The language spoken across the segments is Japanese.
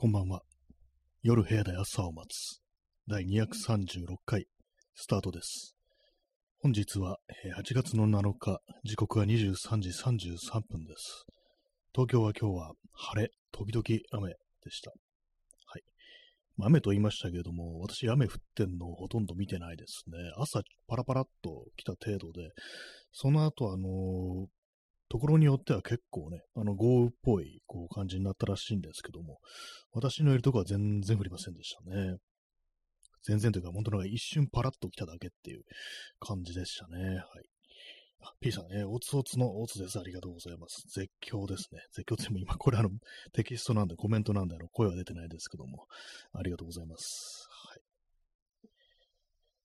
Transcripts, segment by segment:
こんばんは。夜部屋で朝を待つ。第236回、スタートです。本日は8月の7日、時刻は23時33分です。東京は今日は晴れ、時々雨でした。はい。まあ雨と言いましたけれども、私雨降ってんのほとんど見てないですね。朝パラパラっと来た程度で、その後あのーところによっては結構ね、あの豪雨っぽいこう感じになったらしいんですけども、私のいるとこは全然降りませんでしたね。全然というか、本当なんか一瞬パラッと来ただけっていう感じでしたね。はい。あ、P さんね、おつおつのおつです。ありがとうございます。絶叫ですね。絶叫っても今、これあの、テキストなんで、コメントなんで、あの、声は出てないですけども、ありがとうございます。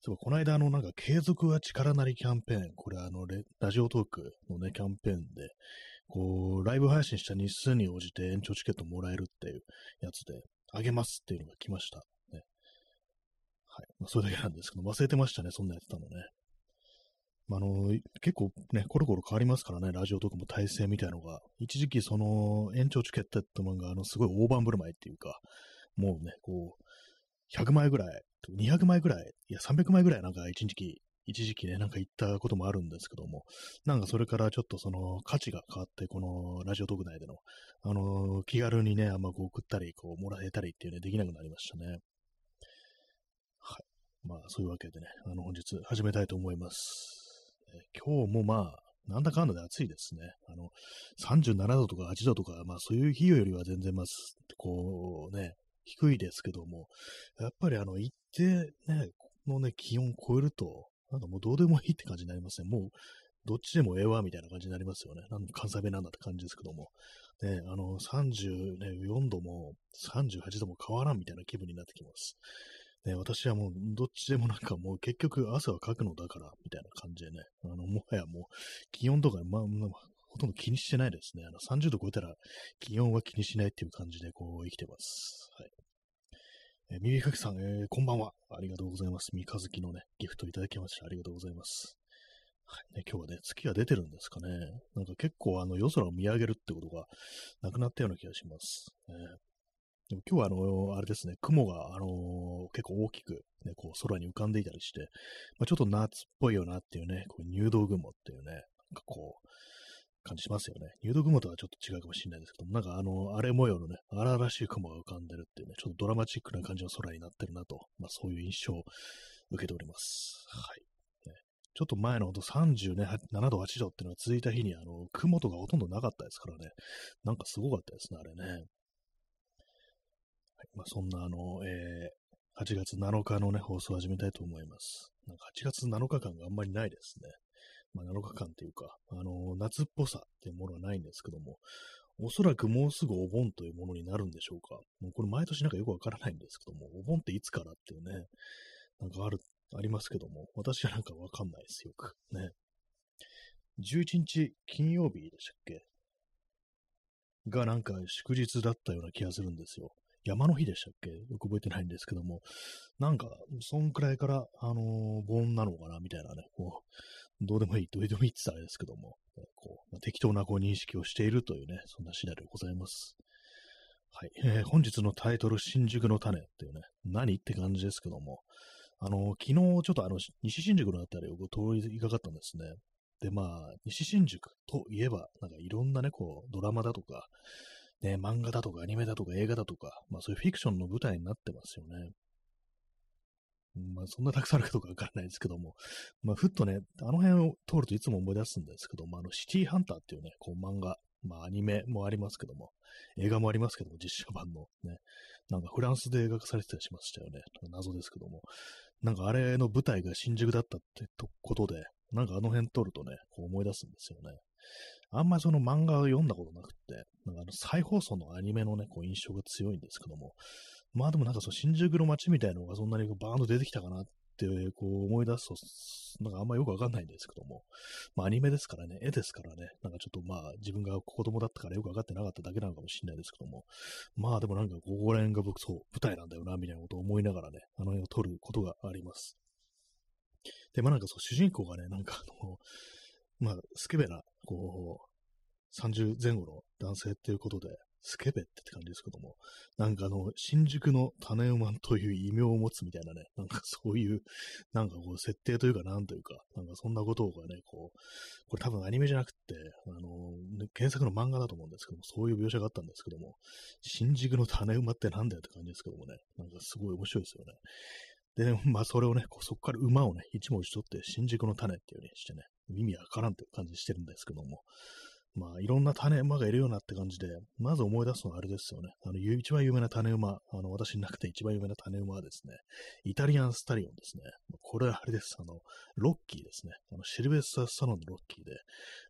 そう、この間、あの、なんか、継続は力なりキャンペーン、これあの、レラジオトークのね、キャンペーンで、こう、ライブ配信した日数に応じて延長チケットもらえるっていうやつで、あげますっていうのが来ました。ね。はい。まあ、それだけなんですけど、忘れてましたね、そんなやってたのね。まあ、あの、結構ね、コロコロ変わりますからね、ラジオとかも体制みたいのが。一時期、その、延長チケットってものが、あの、すごい大盤振る舞いっていうか、もうね、こう、100枚ぐらい、200枚ぐらい、いや、300枚ぐらいなんか一時期、一時期ね、なんか行ったこともあるんですけども、なんかそれからちょっとその価値が変わって、このラジオ特内での、あの気軽にね、あんまこう送ったり、こう、もらえたりっていうね、できなくなりましたね。はい。まあ、そういうわけでね、あの、本日始めたいと思います。え今日もまあ、なんだかんだで暑いですね。あの、37度とか8度とか、まあそういう日よりは全然まあ、こうね、低いですけども、やっぱりあの、一定ね、このね、気温超えると、なんかもうどうでもいいって感じになりますね。もう、どっちでもええわ、みたいな感じになりますよね。なん関西弁なんだって感じですけども。ね、あの、34度も38度も変わらんみたいな気分になってきます。ね、私はもう、どっちでもなんかもう結局汗はかくのだから、みたいな感じでね、あの、もはやもう、気温とか、まあほとんど気にしてないですね。あの、30度超えたら気温は気にしないっていう感じでこう生きてます。はい。えー、耳かきさん、えーこんばんは。ありがとうございます。三日月のね、ギフトいただきましてありがとうございます。はい、ね、今日はね、月が出てるんですかね。なんか結構あの夜空を見上げるってことがなくなったような気がします。ね、でも今日はあの、あれですね、雲があの結構大きくね、こう空に浮かんでいたりして、まあ、ちょっと夏っぽいよなっていうね、こう入道雲っていうね、なんかこう、感じしますよね。入道雲とはちょっと違うかもしれないですけども、なんかあの、荒れ模様のね、荒々しい雲が浮かんでるっていうね、ちょっとドラマチックな感じの空になってるなと、まあそういう印象を受けております。はい。ね、ちょっと前のほんと37度、8度っていうのが続いた日に、あの、雲とかほとんどなかったですからね、なんかすごかったですね、あれね。はい。まあそんなあの、えー、8月7日のね、放送を始めたいと思います。なんか8月7日間があんまりないですね。まあ、7日間っていうか、あの、夏っぽさっていうものはないんですけども、おそらくもうすぐお盆というものになるんでしょうか。もうこれ毎年なんかよくわからないんですけども、お盆っていつからっていうね、なんかある、ありますけども、私はなんかわかんないです、よく。ね。11日金曜日でしたっけ？がなんか祝日だったような気がするんですよ。山の日でしたっけ？よく覚えてないんですけども、なんか、そんくらいから、あのー盆なのかなみたいなね、こう、どうでもいい、どうでもいいって言ったらあれですけども、こうまあ適当なこう認識をしているというね、そんな次第でございます。はい。えー本日のタイトル、新宿の種っていうね、何って感じですけども、あの昨日ちょっとあの、西新宿のあたりをこう通りかかったんですね。で、まあ、西新宿といえば、なんかいろんなね、こう、ドラマだとか、ね、漫画だとかアニメだとか映画だとか、まあそういうフィクションの舞台になってますよね。まあそんなたくさんあるかどうかわからないですけども、まあふっとね、あの辺を通るといつも思い出すんですけども、あのシティハンターっていうね、こう漫画、まあアニメもありますけども、映画もありますけども、実写版のね、なんかフランスで描かされてたりしましたよね。謎ですけども。なんかあれの舞台が新宿だったってことで、なんかあの辺通るとね、こう思い出すんですよね。あんまりその漫画を読んだことなくって、なんかあの再放送のアニメのね、こう印象が強いんですけども、まあでもなんかその新宿の街みたいなのがそんなにバーンと出てきたかなってこう思い出すと、なんかあんまよくわかんないんですけども、まあアニメですからね、絵ですからね、なんかちょっとまあ自分が子供だったからよくわかってなかっただけなのかもしれないですけども、まあでもなんかここら辺が僕そう、舞台なんだよな、みたいなことを思いながらね、あの辺を撮ることがあります。で、まあなんかそう、主人公がね、なんかあの、まあ、スケベな、こう、30前後の男性っていうことで、スケベって感じですけども、なんかあの、新宿の種馬という異名を持つみたいなね、なんかそういう、なんかこう、設定というか、なんというか、なんかそんなことがね、こう、これ多分アニメじゃなくて、あの、原作の漫画だと思うんですけども、そういう描写があったんですけども、新宿の種馬ってなんだよって感じですけどもね、なんかすごい面白いですよね。でね、まあそれをね、こうそこから馬をね、一文字取って、新宿の種っていう風にしてね、意味わからんって感じしてるんですけども、まあ、いろんな種馬がいるようなって感じで、まず思い出すのはあれですよね。あの、一番有名な種馬、あの、私の中で一番有名な種馬はですね、イタリアンスタリオンですね。これはあれです。あの、ロッキーですね。あの、シルベスター・サロンのロッキーで、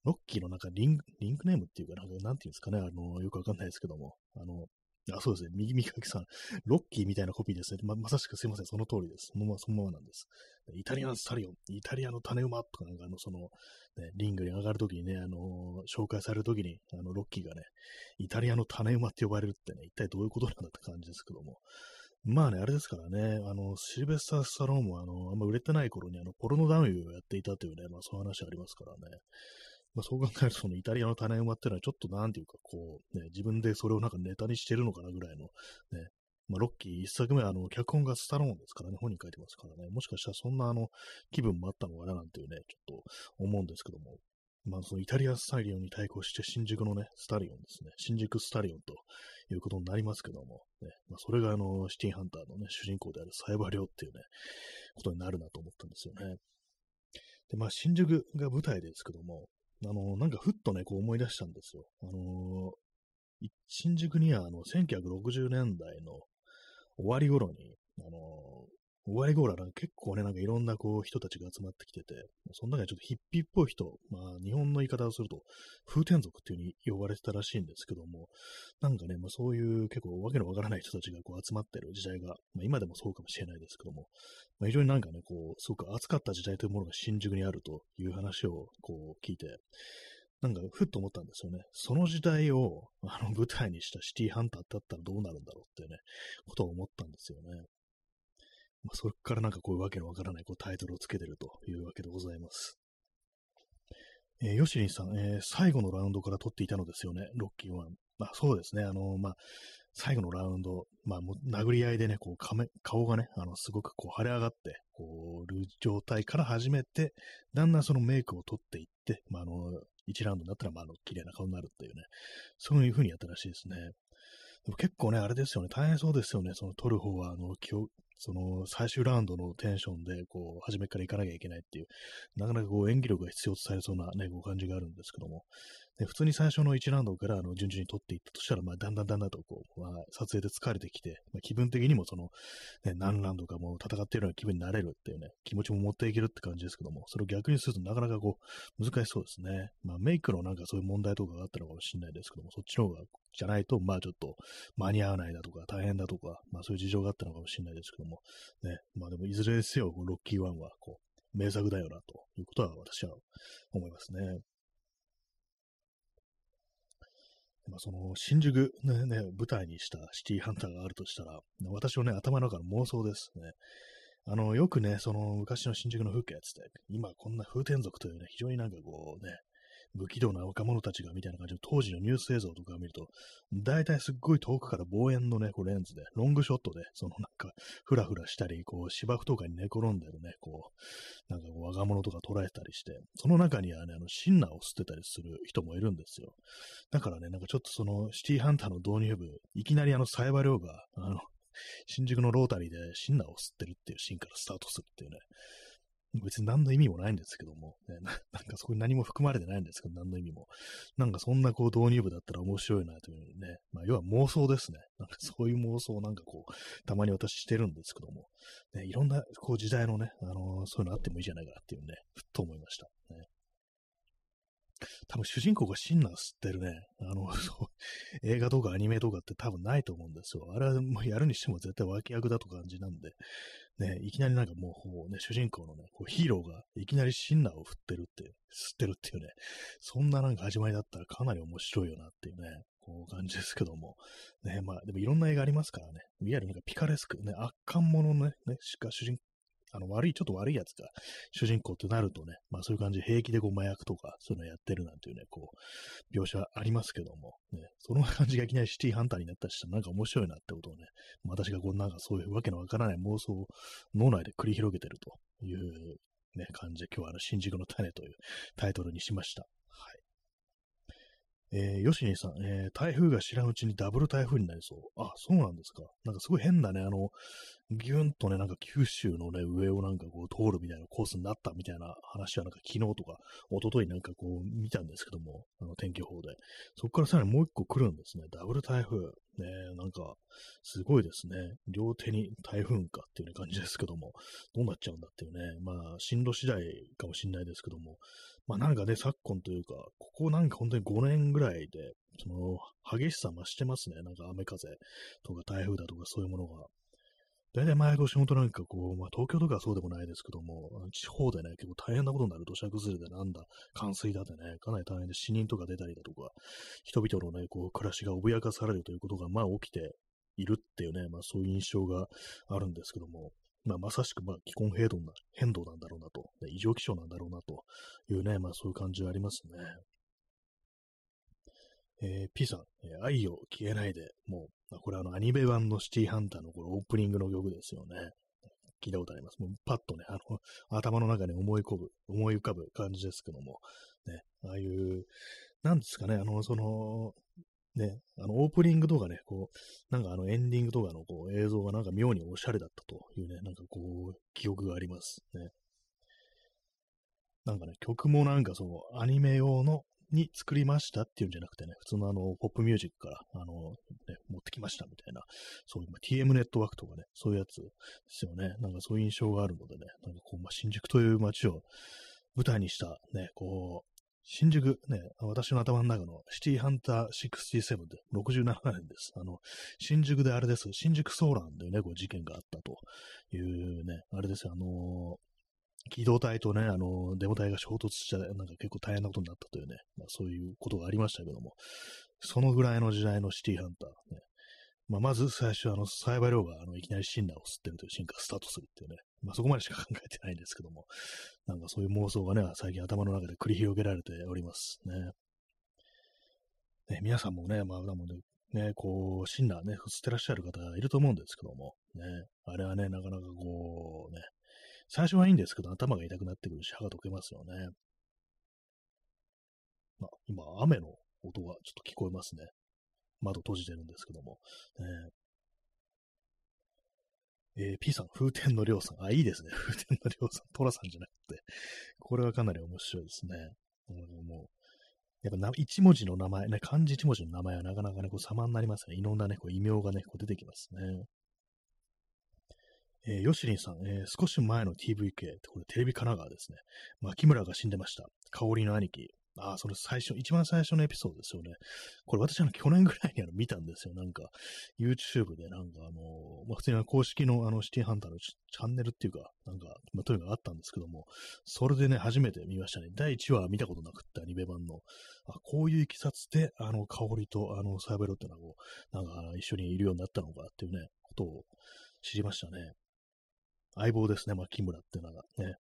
ロッキーのなんかリング、リンクネームっていうか、なんか、なんていうんですかね、あの、よくわかんないですけども、あの、あ、そうですね。右右かきさん。ロッキーみたいなコピーですね。ま、まさしくすいません。その通りです。そのまま、そのままなんです。イタリアンスタリオン、イタリアの種馬とかなんかあの、その、ね、リングに上がるときにね、あのー、紹介されるときに、あの、ロッキーがね、イタリアの種馬って呼ばれるってね、一体どういうことなんだって感じですけども。まあね、あれですからね、あの、シルベスター・スタローンも、あの、あんま売れてない頃に、あの、ポロノ男優をやっていたというね、まあそういう話ありますからね。まあ、そう考えると、そのイタリアの種馬っていうのはちょっとなんていうか、こう、ね、自分でそれをなんかネタにしてるのかなぐらいの、ね、まあ、ロッキー一作目は、あの、脚本がスタローンですからね、本に書いてますからね、もしかしたらそんな、あの、気分もあったのかななんていうね、ちょっと思うんですけども、まあ、そのイタリアスタリオンに対抗して新宿のね、スタリオンですね、新宿スタリオンということになりますけども、ね、まあ、それがあの、シティハンターのね、主人公であるサイバリョっていうね、ことになるなと思ったんですよね。で、まあ、新宿が舞台ですけども、あの、なんかふっとね、こう思い出したんですよ。あのー、新宿にはあの、1960年代の終わり頃に、あのー、終わり頃は結構ね、なんかいろんなこう人たちが集まってきてて、その中にちょっとヒッピーっぽい人、まあ日本の言い方をすると風天族っていう風に呼ばれてたらしいんですけども、なんかね、まあそういう結構わけのわからない人たちがこう集まってる時代が、まあ今でもそうかもしれないですけども、まあ、非常になんかね、こう、すごく暑かった時代というものが新宿にあるという話をこう聞いて、なんかふっと思ったんですよね。その時代をあの舞台にしたシティハンターってあったらどうなるんだろうっていうね、ことを思ったんですよね。まあ、それからなんかこういうわけのわからないこうタイトルをつけてるというわけでございます。えー、ヨシリンさん、えー、最後のラウンドから取っていたのですよね、ロッキー1。まあそうですね、あのー、まあ、最後のラウンド、まあ、も殴り合いでね、こう顔がね、あの、すごくこう腫れ上がって、こう、る状態から始めて、だんだんそのメイクを取っていって、まあ、あの、1ラウンドになったら、まあ、あの、綺麗な顔になるっていうね、そういう風にやったらしいですね。でも結構ね、あれですよね、大変そうですよね、その取る方は、あの、その最終ラウンドのテンションで、こう、初めから行かなきゃいけないっていう、なかなかこう演技力が必要とされそうなね、こう感じがあるんですけども、で普通に最初の1ラウンドからあの順々に取っていったとしたら、まあ、だんだんだんだんとこう、まあ、撮影で疲れてきて、まあ、気分的にもその、ね、何ラウンドかも戦っているような気分になれるっていうね、気持ちも持っていけるって感じですけども、それを逆にするとなかなかこう、難しそうですね。まあ、メイクのなんかそういう問題とかがあったのかもしれないですけども、そっちの方が、じゃないと、まあちょっと間に合わないだとか、大変だとか、まあそういう事情があったのかもしれないですけども、ね、まあでもいずれですよ、ロッキーワンは、こう、名作だよな、ということは私は思いますね。まあ、その、新宿ね、ね、舞台にしたシティハンターがあるとしたら、私のね、頭の中の妄想ですね。あの、よくね、その昔の新宿の風景やつって、今こんな風天族というね、非常になんかこうね、不気道な若者たちがみたいな感じの当時のニュース映像とかを見ると、大体すっごい遠くから望遠のね、こうレンズで、ロングショットで、そのなんか、ふらふらしたり、こう芝生とかに寝転んでるね、こう、なんかこう若者とか捉えたりして、その中にはね、あの、シンナーを吸ってたりする人もいるんですよ。だからね、なんかちょっとその、シティハンターの導入部、いきなりあの、サイバー量が、あの、新宿のロータリーでシンナーを吸ってるっていうシーンからスタートするっていうね、別に何の意味もないんですけども、ね、なんかそこに何も含まれてないんですけど、何の意味も。なんかそんなこう導入部だったら面白いなというね、まあ要は妄想ですね。なんかそういう妄想をなんかこう、たまに私してるんですけども、ね、いろんなこう時代のね、あのー、そういうのあってもいいじゃないかなっていうね、ふっと思いました。ね多分主人公がシンナー吸ってるね、あの、映画とかアニメとかって多分ないと思うんですよ。あれはもうやるにしても絶対脇役だと感じなんで、ね、いきなりなんかもう、ね、主人公のね、こうヒーローがいきなりシンナーを振ってるって、吸ってるっていうね、そんななんか始まりだったらかなり面白いよなっていうね、こう感じですけども。ね、まあ、でもいろんな映画ありますからね。いわゆるなんかピカレスク、ね、圧巻ものね、ね、しか主人あの、悪い、ちょっと悪いやつが主人公ってなるとね、まあそういう感じで平気でこう麻薬とかそういうのやってるなんていうね、こう、描写ありますけども、ね、その感じがいきなりシティハンターになったりしたらなんか面白いなってことをね、私がこうなんかそういうわけのわからない妄想を脳内で繰り広げてるというね、感じで今日はあの新宿の種というタイトルにしました。はい。えー、ヨシニさん、えー、台風が知らんうちにダブル台風になりそう。あ、そうなんですか。なんかすごい変なね、あの、ぎゅんとね、なんか九州のね、上をなんかこう通るみたいなコースになったみたいな話はなんか昨日とか一昨日なんかこう見たんですけども、あの天気予報で。そこからさらにもう一個来るんですね。ダブル台風。ね、なんか、すごいですね。両手に台風かっていう、ね、感じですけども、どうなっちゃうんだっていうね。まあ、進路次第かもしれないですけども、まあなんかね、昨今というか、ここなんか本当に5年ぐらいで、その、激しさ増してますね。なんか雨風とか台風だとかそういうものが。大体毎年本当なんかこう、まあ東京とかはそうでもないですけども、地方でね、結構大変なことになる土砂崩れでなんだ、冠水だってね、かなり大変で死人とか出たりだとか、人々のね、こう、暮らしが脅かされるということが、まあ起きているっていうね、まあそういう印象があるんですけども、まあ、まさしく、まあ、気候変動な変動なんだろうなと、ね、異常気象なんだろうなというね、まあ、そういう感じはありますね。えー、P さん、えー、愛を消えないで、もう、これあの、アニメ版のシティハンターのこのオープニングの曲ですよね。聞いたことあります。もうパッとね、あの、頭の中に思い浮かぶ、思い浮かぶ感じですけども、ね、ああいう、なんですかね、あの、その、ね、あの、オープニングとかね、こう、なんかあの、エンディングとかのこう映像がなんか妙におしゃれだったというね、なんかこう、記憶がありますね。なんかね、曲もなんかその、アニメ用のに作りましたっていうんじゃなくてね、普通のあの、ポップミュージックから、あの、ね、持ってきましたみたいな、そういう、ま、TM ネットワークとかね、そういうやつですよね。なんかそういう印象があるのでね、なんかこう、まあ、新宿という街を舞台にしたね、こう、新宿ね、私の頭の中のシティハンター67で67年です。あの、新宿であれです。新宿ソーランでね、こう事件があったというね、あれですよ、あの機動隊とね、あのデモ隊が衝突しちゃ、なんか結構大変なことになったというね、まあそういうことがありましたけども、そのぐらいの時代のシティハンター、ね、まあ、まず最初は、あの、サイバー量があのいきなりシンナーを吸ってるという進化スタートするっていうね、まあ、そこまでしか考えてないんですけども、なんかそういう妄想がね、最近頭の中で繰り広げられておりますね。ね皆さんもね、まあ、もね、ね、こう、シンナーね、吸ってらっしゃる方いると思うんですけども、ね、あれはね、なかなかこう、ね、最初はいいんですけど、頭が痛くなってくるし、歯が溶けますよね。まあ、今、雨の音がちょっと聞こえますね。窓閉じてるんですけども。えー、えー、P さん、風天のりょうさん。あ、いいですね。風天のりょうさん。トラさんじゃなくて。これはかなり面白いですね。もう、やっぱな一文字の名前、ね、漢字一文字の名前はなかなかね、こう様になりますね。いろんなね、こう異名がね、こう出てきますね。えー、ヨシリンさん、えー、少し前の TVK ってこれテレビ神奈川ですね。牧村が死んでました。香りの兄貴。ああ、それ最初、一番最初のエピソードですよね。これ私あの去年ぐらいにあの見たんですよ。なんか、YouTube でなんかあの、まあ、普通に公式のあのシティハンターのチャンネルっていうか、なんか、まあ、というかあったんですけども、それでね、初めて見ましたね。第1話見たことなくって、アニメ版の。あ、こういういきさつで、あの、香りとあの、サーベロってのはこう、なんか一緒にいるようになったのかっていうね、ことを知りましたね。相棒ですね、まあ、木村っていうのがね。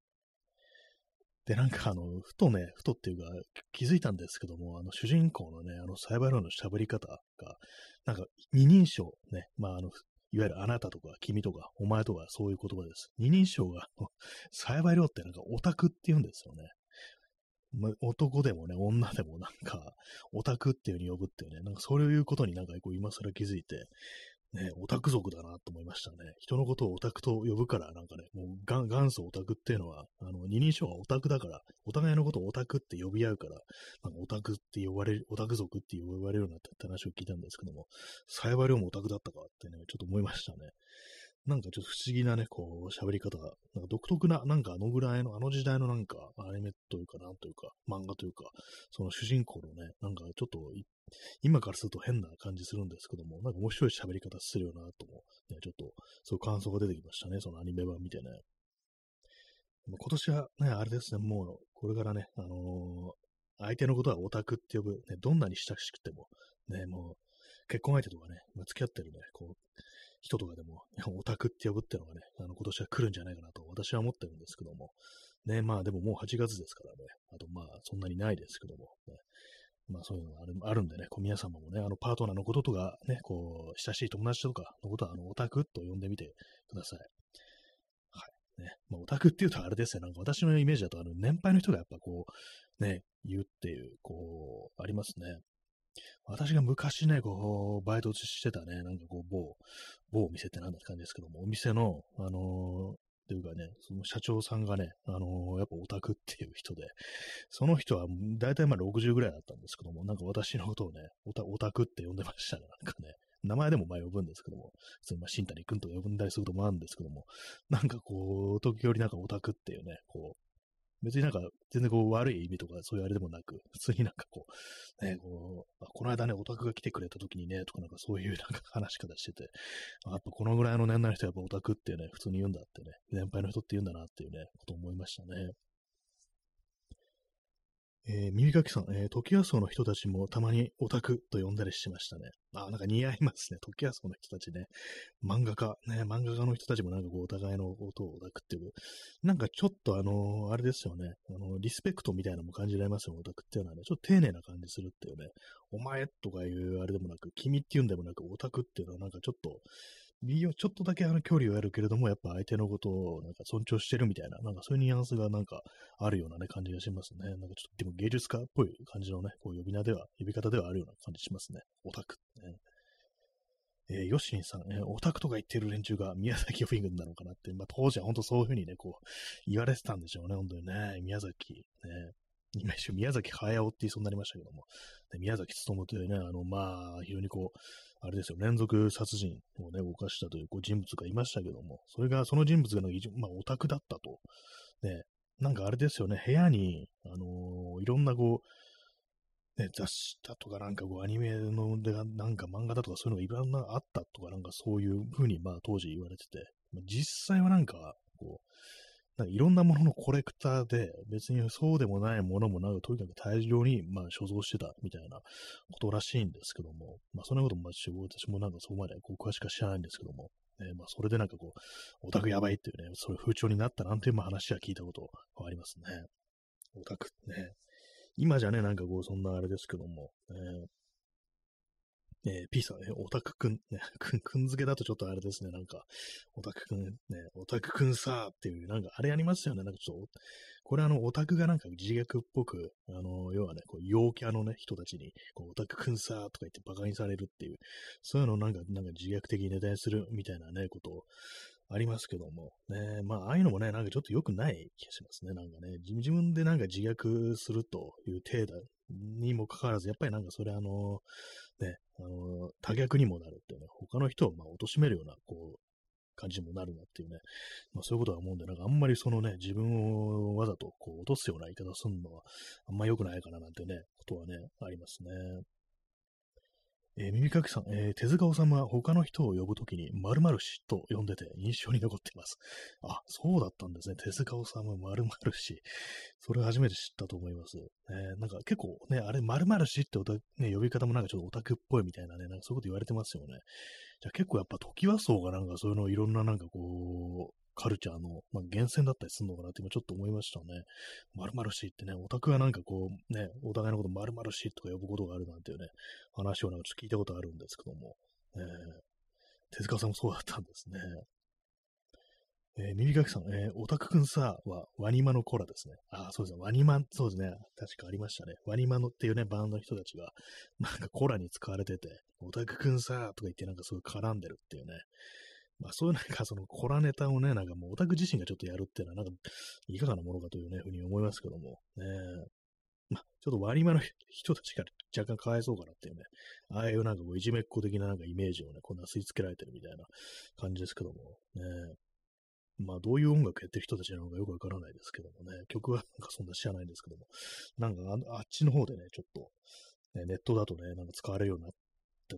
で、なんかあの、ふとね、ふとっていうか気づいたんですけども、あの主人公のね、あのサイバーローの喋り方が、なんか二人称ね、まああの、いわゆるあなたとか君とかお前とかそういう言葉です。二人称が、サイバー量ってなんかオタクって言うんですよね。男でもね、女でもなんか、オタクっていう風に呼ぶっていうね、なんかそういうことになんかこう今更気づいて、ね、オタク族だなと思いましたね。人のことをオタクと呼ぶから、なんかね、もう元祖オタクっていうのは、あの、二人称はオタクだから、お互いのことをオタクって呼び合うから、なんかオタクって呼ばれる、オタク族って呼ばれるようになったって話を聞いたんですけども、幸い量もオタクだったかってね、ちょっと思いましたね。なんかちょっと不思議なね、こう、喋り方が、なんか独特な、なんかあのぐらいの、あの時代のなんか、アニメというか、なんというか、漫画というか、その主人公のね、なんかちょっと、今からすると変な感じするんですけども、なんか面白い喋り方するよなとも、ね、ちょっと、そういう感想が出てきましたね、そのアニメ版見てね。今年はね、あれですね、もう、これからね、あのー、相手のことはオタクって呼ぶ、ね、どんなに親しくても、ね、もう、結婚相手とかね、まあ、付き合ってるね、こう、人とかでも、オタクって呼ぶっていうのがね、あの、今年は来るんじゃないかなと私は思ってるんですけども、ね、まあでももう8月ですからね、あとまあそんなにないですけども、ね、まあそういうのがあるあるんでね、こう皆様もね、あのパートナーのこととかね、こう、親しい友達とかのことは、あの、オタクと呼んでみてください。はい。ね。まあオタクっていうとあれですよ、なんか私のイメージだと、あの、年配の人がやっぱこう、ね、言うっていう、こう、ありますね。私が昔ね、こう、バイトしてたね、なんかこう、某、某お店ってなんだって感じですけども、お店の、あのー、っていうかね、その社長さんがね、あのー、やっぱオタクっていう人で、その人は大体まあ60ぐらいだったんですけども、なんか私のことをね、オタオタクって呼んでましたね、なんかね。名前でもまあ呼ぶんですけども、普通にまあ新谷君と呼んだりすることもあるんですけども、なんかこう、時折なんかオタクっていうね、こう、別になんか全然こう悪い意味とかそういうあれでもなく、普通になんかこう、ね、こう、この間ね、オタクが来てくれた時にね、とかなんかそういうなんか話し方してて、やっぱこのぐらいの年代の人はやっぱオタクってね、普通に言うんだってね、年配の人って言うんだなっていうね、こと思いましたね。えー、耳かきさん、えー、時キ荘の人たちもたまにオタクと呼んだりしましたね。あ、なんか似合いますね。時キ荘の人たちね。漫画家、ね、漫画家の人たちもなんかこう、お互いの音をオタクっていう。なんかちょっとあのー、あれですよね。あのリスペクトみたいなのも感じられますよ、オタクっていうのはね。ちょっと丁寧な感じするっていうね。お前とかいうあれでもなく、君っていうんでもなく、オタクっていうのはなんかちょっと、ちょっとだけあの距離をやるけれども、やっぱ相手のことをなんか尊重してるみたいな、なんかそういうニュアンスがなんかあるようなね、感じがしますね。なんかちょっとでも芸術家っぽい感じのね、こう呼び名では、呼び方ではあるような感じしますね。オタクね。えー、ヨシンさん、えー、オタクとか言ってる連中が宮崎フィングなのかなって、まあ当時は本当そういうふうにね、こう言われてたんでしょうね、本当にね。宮崎、ね。今一瞬宮崎駿って言いそうになりましたけども、ね、宮崎勤というね、あの、まあ、非常にこう、あれですよ、連続殺人をね、犯したというこう人物がいましたけども、それが、その人物が、まあ、オタクだったと。ね、なんかあれですよね、部屋に、あのー、いろんなこう、ね、雑誌だとかなんかこうアニメのでなんか漫画だとかそういうのがいろんなあったとかなんかそういうふうにまあ当時言われてて、実際はなんかこう、いろんなもののコレクターで、別にそうでもないものもなく、とにかく大量に、まあ、所蔵してたみたいなことらしいんですけども、まあ、そんなことも、まあ、私もなんかそこまでこう詳しくは知らないんですけども、ね、まあ、それでなんかこう、オタクやばいっていうね、そういう風潮になったなんていう話は聞いたことがありますね。オタクね。今じゃね、なんかこう、そんなあれですけども、ね、えー、P さんね、オタクくん、ね、くん、くん付けだとちょっとあれですね、なんか、オタクくん、ね、オタクくんさーっていう、なんかあれありますよね、なんかちょっと、これあの、オタクがなんか自虐っぽく、あの、要はね、こう陽キャのね、人たちに、こう、オタクくんさーとか言って馬鹿にされるっていう、そういうのをなんか、なんか自虐的にネタにするみたいなね、ことありますけども、ね、まあ、ああいうのもね、なんかちょっと良くない気がしますね、なんかね、自分でなんか自虐するという程度にもかかわらず、やっぱりなんかそれあの、ね、あの、多逆にもなるっていうね、他の人をまあ貶めるような、こう、感じにもなるなっていうね、まあそういうことは思うんで、なんかあんまりそのね、自分をわざとこう落とすような言い方するのは、あんま良くないかななんてね、ことはね、ありますね。えー、耳かきさん、えー、手塚治虫は他の人を呼ぶときに〇〇氏と呼んでて印象に残っています。あ、そうだったんですね。手塚治虫〇〇氏。それ初めて知ったと思います。えー、なんか結構ね、あれ〇〇氏ってね、呼び方もなんかちょっとオタクっぽいみたいなね、なんかそういうこと言われてますよね。じゃあ結構やっぱ時はそうがなんかそういうのいろんななんかこう、カルチャーの、まあ、源泉だったりするのかなって今ちょっと思いましたね。〇〇しってね、オタクはなんかこう、ね、お互いのこと〇〇しとか呼ぶことがあるなんていうね、話をなんかちょっと聞いたことあるんですけども、えー、手塚さんもそうだったんですね。えー、耳かきさん、えー、オタクくんさはワニマのコラですね。ああ、そうですね。ワニマン、そうですね。確かありましたね。ワニマのっていうね、バンドの人たちが、なんかコラに使われてて、オタクくんさとか言ってなんかすごい絡んでるっていうね、まあそういうなんかそのコラネタをね、なんかもうオタク自身がちょっとやるっていうのはなんかいかがなものかというね、ふうに思いますけども、ねまあちょっと割り間の人たちが若干かわいそうかなっていうね、ああいうなんかこういじめっ子的ななんかイメージをね、こんな吸い付けられてるみたいな感じですけども、ねまあどういう音楽やってる人たちなのかよくわからないですけどもね、曲はなんかそんな知らないんですけども、なんかあっちの方でね、ちょっと、ね、ネットだとね、なんか使われるようになっ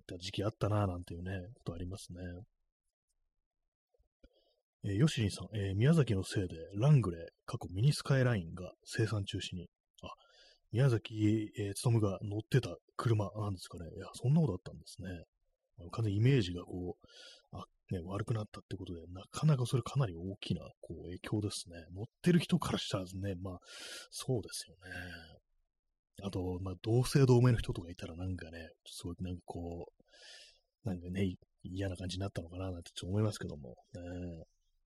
た時期あったなぁなんていうね、ことありますね。えー、ヨシリンさん、えー、宮崎のせいでラングレー、過去ミニスカイラインが生産中止に。あ、宮崎、えー、勤が乗ってた車なんですかね。いや、そんなことあったんですね。完全にイメージがこう、あ、ね、悪くなったってことで、なかなかそれかなり大きな、こう、影響ですね。乗ってる人からしたらね、まあ、そうですよね。あと、まあ、同姓同名の人とかいたらなんかね、すごいなんかこう、なんかね、嫌な感じになったのかななんてちょっと思いますけども、ね、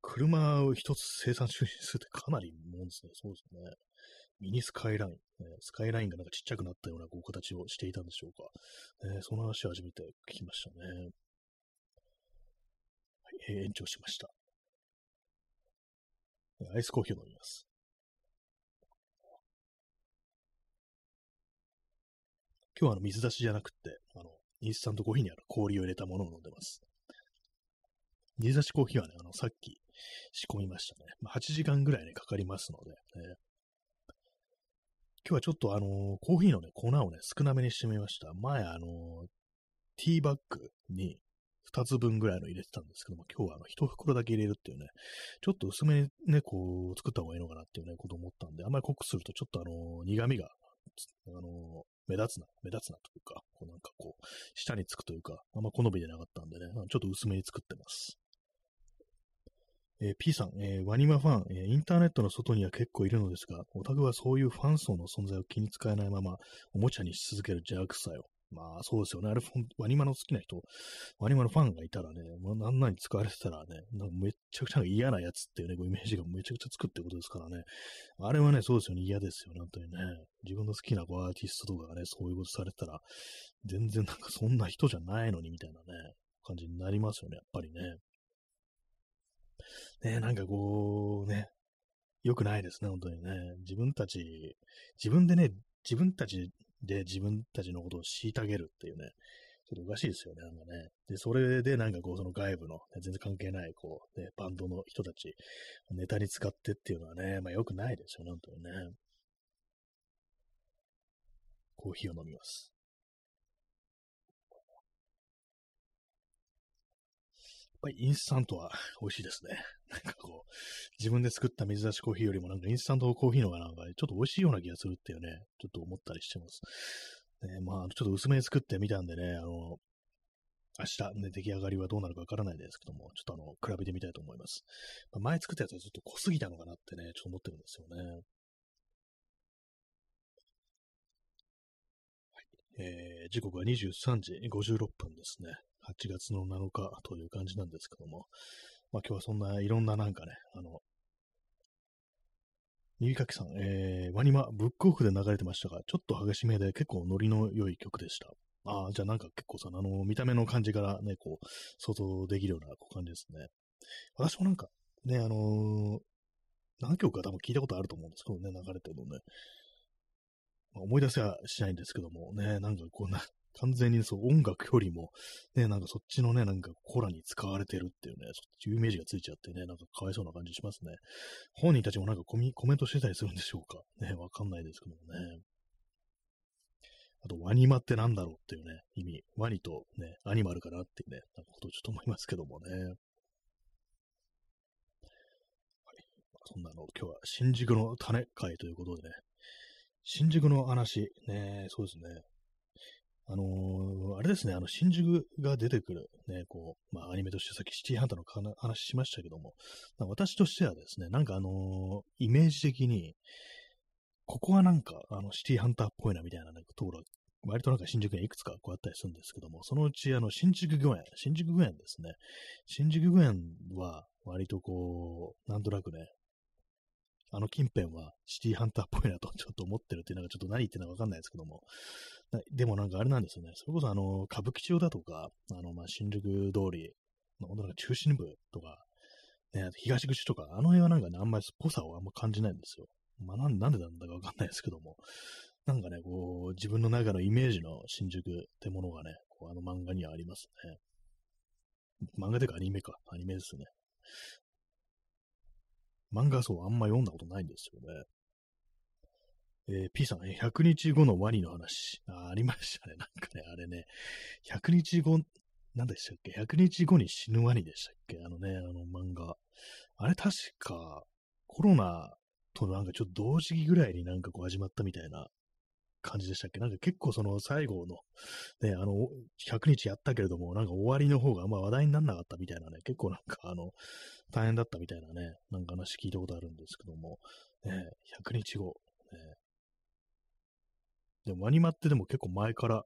車を一つ生産収入するってかなりもんですね。そうですね。ミニスカイライン、ね、スカイラインがなんかちっちゃくなったようなこう形をしていたんでしょうか。ね、その話を初めて聞きましたね。はい、えー、延長しました。アイスコーヒーを飲みます。今日はあの水出しじゃなくて、あの、インスタントコーヒーにある氷を入れたものを飲んでます。水出しコーヒーはね、あの、さっき仕込みましたね。まあ、8時間ぐらいね、かかりますので、ね、今日はちょっとあのー、コーヒーのね、粉をね、少なめにしてみました。前、あのー、ティーバッグに2つ分ぐらいの入れてたんですけども、今日はあの、1袋だけ入れるっていうね、ちょっと薄めにね、こう、作った方がいいのかなっていうね、こと思ったんで、あんまり濃くするとちょっとあのー、苦味が、あの目立つな、目立つなというか、こうなんかこう、下につくというか、あんま好みでなかったんでね、ちょっと薄めに作ってます。えー、P さん、えー、ワニマファン、えー、インターネットの外には結構いるのですが、オタクはそういうファン層の存在を気に使えないまま、おもちゃにし続ける邪悪さよ。まあ、そうですよね。あれ、ワニマの好きな人、ワニマのファンがいたらね、まあ、なんなに使われてたらね、なんかめちゃくちゃ嫌なやつっていうね、こうイメージがめちゃくちゃつくってことですからね。あれはね、そうですよね。嫌ですよね。本当にね。自分の好きなアーティストとかがね、そういうことされたら、全然なんかそんな人じゃないのにみたいなね、感じになりますよね。やっぱりね。ね、なんかこう、ね、良くないですね、本当にね。自分たち、自分でね、自分たちで自分たちのことを虐げるっていうね、ちょっとおかしいですよね、なんかね。で、それでなんかこう、その外部の、ね、全然関係ない、こう、ね、バンドの人たち、ネタに使ってっていうのはね、まあ良くないですよね、本当にね。コーヒーを飲みます。ぱりインスタントは美味しいですね。なんかこう、自分で作った水出しコーヒーよりもなんかインスタントコーヒーのがなんかちょっと美味しいような気がするっていうね、ちょっと思ったりしてます。ね、まあ、ちょっと薄めに作ってみたんでね、あの、明日ね、出来上がりはどうなるかわからないですけども、ちょっとあの、比べてみたいと思います。まあ、前作ったやつはちょっと濃すぎたのかなってね、ちょっと思ってるんですよね。はい。えー、時刻は23時56分ですね。8月の7日という感じなんですけども、まあ今日はそんないろんななんかね、あの、右かきさん、えー、ワニマ、ブックオフで流れてましたが、ちょっと激しめで結構ノリの良い曲でした。ああ、じゃあなんか結構さ、あの、見た目の感じからね、こう、想像できるような感じですね。私もなんか、ね、あのー、何曲か多分聞いたことあると思うんですけどね、流れてるのね。まあ、思い出せはしないんですけども、ね、なんかこんな、完全にそう音楽よりも、ね、なんかそっちのね、なんかコラに使われてるっていうね、そっちイメージがついちゃってね、なんかかわいそうな感じしますね。本人たちもなんかコミコメントしてたりするんでしょうか？ね、わかんないですけどもね。あと、ワニマってなんだろうっていうね、意味。ワニとね、アニマルかなっていうね、なんかことをちょっと思いますけどもね。はい。そんなの、今日は新宿の種会ということでね、新宿の話、ね、そうですね。あのー、あれですね、あの、新宿が出てくる、ね、こう、まあ、アニメとしてさっきシティハンターの話しましたけども、私としてはですね、なんかあのー、イメージ的に、ここはなんか、あの、シティハンターっぽいなみたいな、ね、ところ割となんか新宿にいくつかこうあったりするんですけども、そのうち、あの、新宿御苑、新宿御苑ですね。新宿御苑は、割とこう、なんとなくね、あの近辺はシティハンターっぽいなと ちょっと思ってるっていうのがちょっと何言ってるのかわかんないですけども、でもなんかあれなんですよね。それこそあの、歌舞伎町だとか、あの、まあ、新宿通り、まあ、本当なんか中心部とか、ね、東口とか、あの辺はなんかね、あんまりっぽさをあんま感じないんですよ。まあ、なんでなんだかわかんないですけども、なんかね、こう、自分の中のイメージの新宿ってものがね、こうあの漫画にはありますね。漫画でかアニメか、アニメですね。漫画そう、あんま読んだことないんですよね。えー、P さん、100日後のワニの話。あありましたね。なんかね、あれね、100日後、何でしたっけ ?100 日後に死ぬワニでしたっけ？あのね、あの漫画。あれ確か、コロナとなんかちょっと同時期ぐらいになんかこう始まったみたいな感じでしたっけ？なんか結構その最後の、ね、あの、100日やったけれども、なんか終わりの方があんま話題にならなかったみたいなね、結構なんかあの、大変だったみたいなね、なんか話聞いたことあるんですけども、ね、100日後、ね。でもワニマってでも結構前から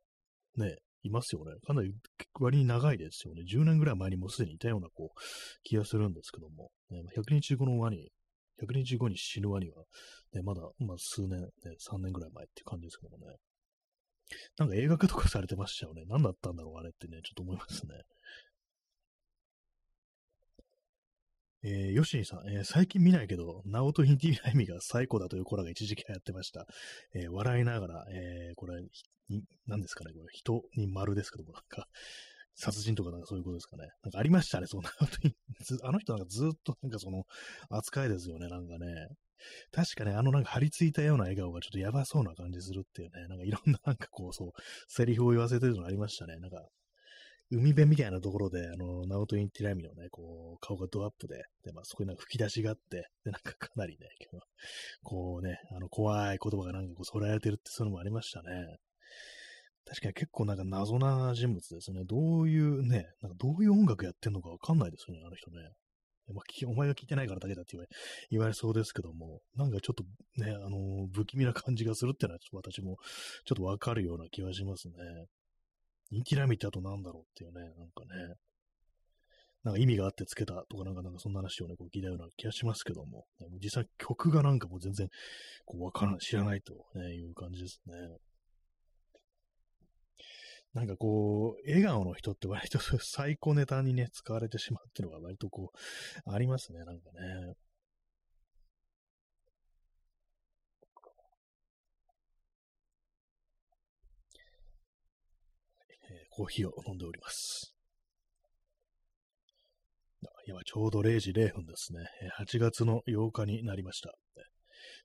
ね、いますよね。かなり割に長いですよね。10年ぐらい前にもうすでにいたようなこう気がするんですけども、ね、100日後のワニ、100日後に死ぬワニは、ね、まだ、まあ、数年、ね、3年ぐらい前っていう感じですけどもね。なんか映画化とかされてましたよね。何だったんだろう、あれってね、ちょっと思いますね。えー、ヨシニさん、えー、最近見ないけど、ナオト・インティライミが最高だというコラが一時期流行ってました。えー、笑いながら、えー、これ、何ですかね、これ、人に丸ですけども、なんか、殺人とかなんかそういうことですかね。なんかありましたね、そんなことに。あの人なんかずっとなんかその扱いですよね、なんかね。確かね、あのなんか張り付いたような笑顔がちょっとやばそうな感じするっていうね、なんかいろんななんかこう、そう、セリフを言わせてるのありましたね。なんか、海辺みたいなところで、あの、ナオト・インティラミのね、こう、顔がドアップで、で、まあ、そこになんか吹き出しがあって、で、なんかかなりね、こうね、あの、怖い言葉がなんかこう、添えられてるってそういうのもありましたね。確かに結構なんか謎な人物ですね。どういうね、なんかどういう音楽やってんのかわかんないですよね、あの人ね。まあ、お前が聞いてないからだけだって言われ言われそうですけども、なんかちょっとね、あの、不気味な感じがするってのは、私もちょっとわかるような気はしますね。インティラミってあとなんだろうっていうね、なんかね、なんか意味があってつけたとかなんかなんかそんな話をね、こう聞いたような気がしますけども、実際曲がなんかもう全然こうわからん、知らないと、いう感じですね。なんかこう、笑顔の人って割と最高ネタにね、使われてしまうっていうのが割とこう、ありますね、なんかね。コーヒーを飲んでおります。今ちょうど0時0分ですね。8月の8日になりました。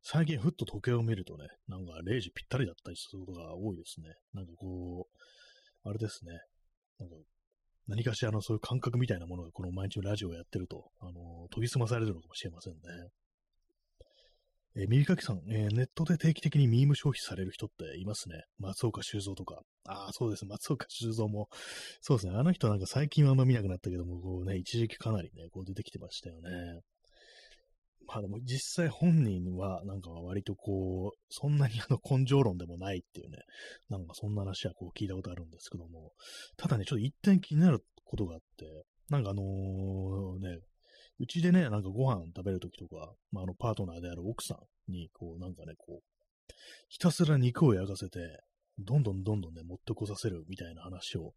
最近ふっと時計を見るとね、なんか0時ぴったりだったりすることが多いですね。なんかこう、あれですね。なんか何かしらのそういう感覚みたいなものがこの毎日のラジオをやってると、あの研ぎ澄まされるのかもしれませんね。えー、耳かきさん、えー、ネットで定期的にミーム消費される人っていますね。松岡修造とか。ああ、そうです。松岡修造も、そうですね。あの人なんか最近はあんま見なくなったけども、こうね、一時期かなりね、こう出てきてましたよね。まあでも実際本人はなんか割とこう、そんなに あの根性論でもないっていうね、なんかそんな話はこう聞いたことあるんですけども、ただね、ちょっと一点気になることがあって、なんかあの、ね、うちでね、なんかご飯食べるときとか、まあ、あの、パートナーである奥さんに、こう、なんかね、こう、ひたすら肉を焼かせて、どんどんどんどんね、持ってこさせるみたいな話を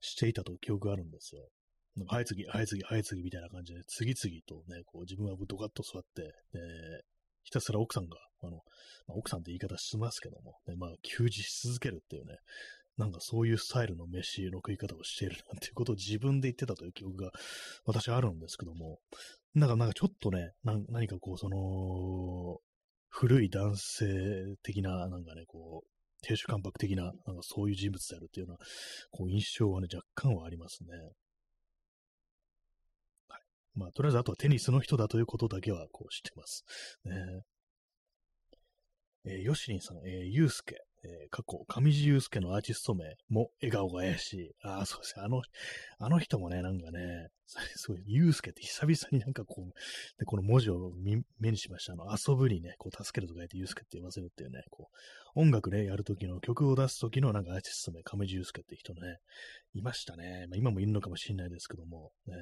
していたと記憶があるんですよ。なんかはい次、はい次、はい次みたいな感じで、次々とね、こう自分はドカッと座って、で、ひたすら奥さんが、あの、まあ、奥さんって言い方しますけども、ね、まあ、給仕し続けるっていうね、なんかそういうスタイルの飯の食い方をしているなんていうことを自分で言ってたという記憶が私はあるんですけども、なんかなんかちょっとね、何かこうその、古い男性的な、なんかね、こう、亭主関白的な、なんかそういう人物であるっていうような、こう印象はね、若干はありますね。まあ、とりあえずあとはテニスの人だということだけはこう知ってます。ね。えー、ヨシリンさん、えー、ユースケ、えー、過去、上地雄介のアーティスト名も笑顔が怪しい。ああ、そうですね。あの、あの人もね、なんかね、すごい、祐介って久々になんかこう、でこの文字を目にしました。あの、遊ぶにね、こう、助けるとか言って祐介って言わせるっていうね、こう、音楽ね、やるときの曲を出すときのなんかアーティスト名、上地雄介って人ね、いましたね。まあ、今もいるのかもしれないですけども、ね、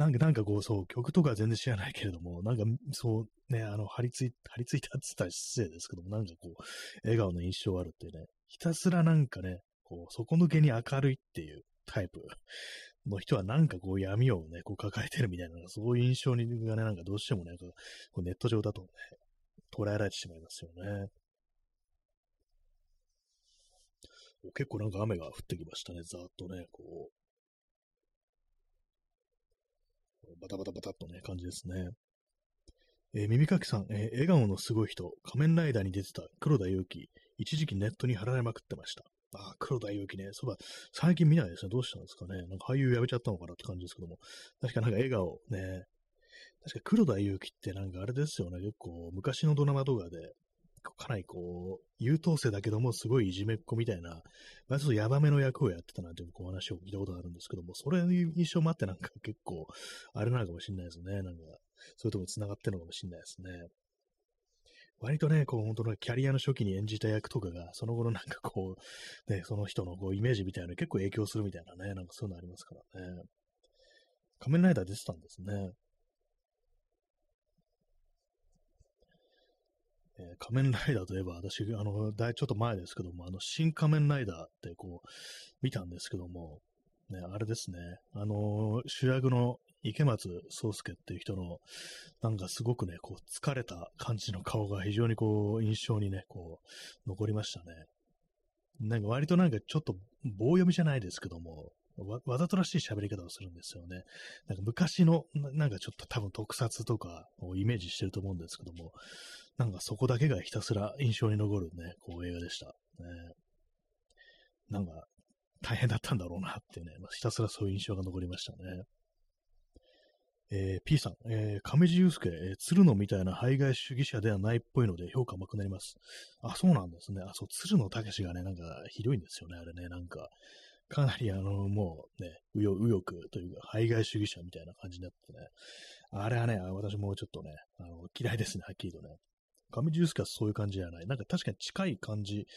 なんか、なんかこう、そう、曲とか全然知らないけれども、なんか、そうね、あの、張り付い、張り付いたって言ったら失礼ですけども、なんかこう、笑顔の印象あるっていうね、ひたすらなんかね、こう、底抜けに明るいっていうタイプの人はなんかこう闇をね、こう抱えてるみたいな、そういう印象にがね、なんかどうしてもね、こうネット上だとね、捉えられてしまいますよね。結構なんか雨が降ってきましたね、ざーっとね、こう。バタバタバタっとね、感じですね。えー、耳かきさん、えー、笑顔のすごい人、仮面ライダーに出てた黒田祐樹、一時期ネットに貼られまくってました。ああ、黒田祐樹ね。そうだ、最近見ないですね。どうしたんですかね。なんか俳優辞めちゃったのかなって感じですけども。確かなんか笑顔ね。確か黒田祐樹ってなんかあれですよね。結構昔のドラマとかで、かなりこう、優等生だけども、すごいいじめっ子みたいな、まあ、ちょっとヤバめの役をやってたなんていうこう話を聞いたことがあるんですけども、それの印象もあってなんか結構、あれなのかもしれないですね。なんか、そういうとこ繋がってるのかもしれないですね。割とね、こう、本当のキャリアの初期に演じた役とかが、その後のなんかこう、ね、その人のこうイメージみたいなのに結構影響するみたいなね、なんかそういうのありますからね。仮面ライダー出てたんですね。えー、仮面ライダーといえば、私、あの、だいちょっと前ですけども、あの、新仮面ライダーってこう、見たんですけども、ね、あれですね、あの、主役の池松壮介っていう人の、なんかすごくね、こう、疲れた感じの顔が非常にこう、印象にね、こう、残りましたね。なんか割となんかちょっと棒読みじゃないですけども、わわざとらしい喋り方をするんですよね。なんか昔の、なんかちょっと多分特撮とかをイメージしてると思うんですけども、なんかそこだけがひたすら印象に残るね、こう映画でした。ね、なんか大変だったんだろうなってね、まあ、ひたすらそういう印象が残りましたね。えー、P さん、えー、亀地祐介、えー、鶴野みたいな排外主義者ではないっぽいので評価甘くなります。あ、そうなんですね。あ、そう、鶴野武がね、なんかひどいんですよね、あれね、なんか。かなりあの、もうね、右翼というか、排外主義者みたいな感じになってね。あれはね、私もちょっとね、あの嫌いですね、はっきりとね。上地雄介はそういう感じじゃない。なんか確かに近い感じ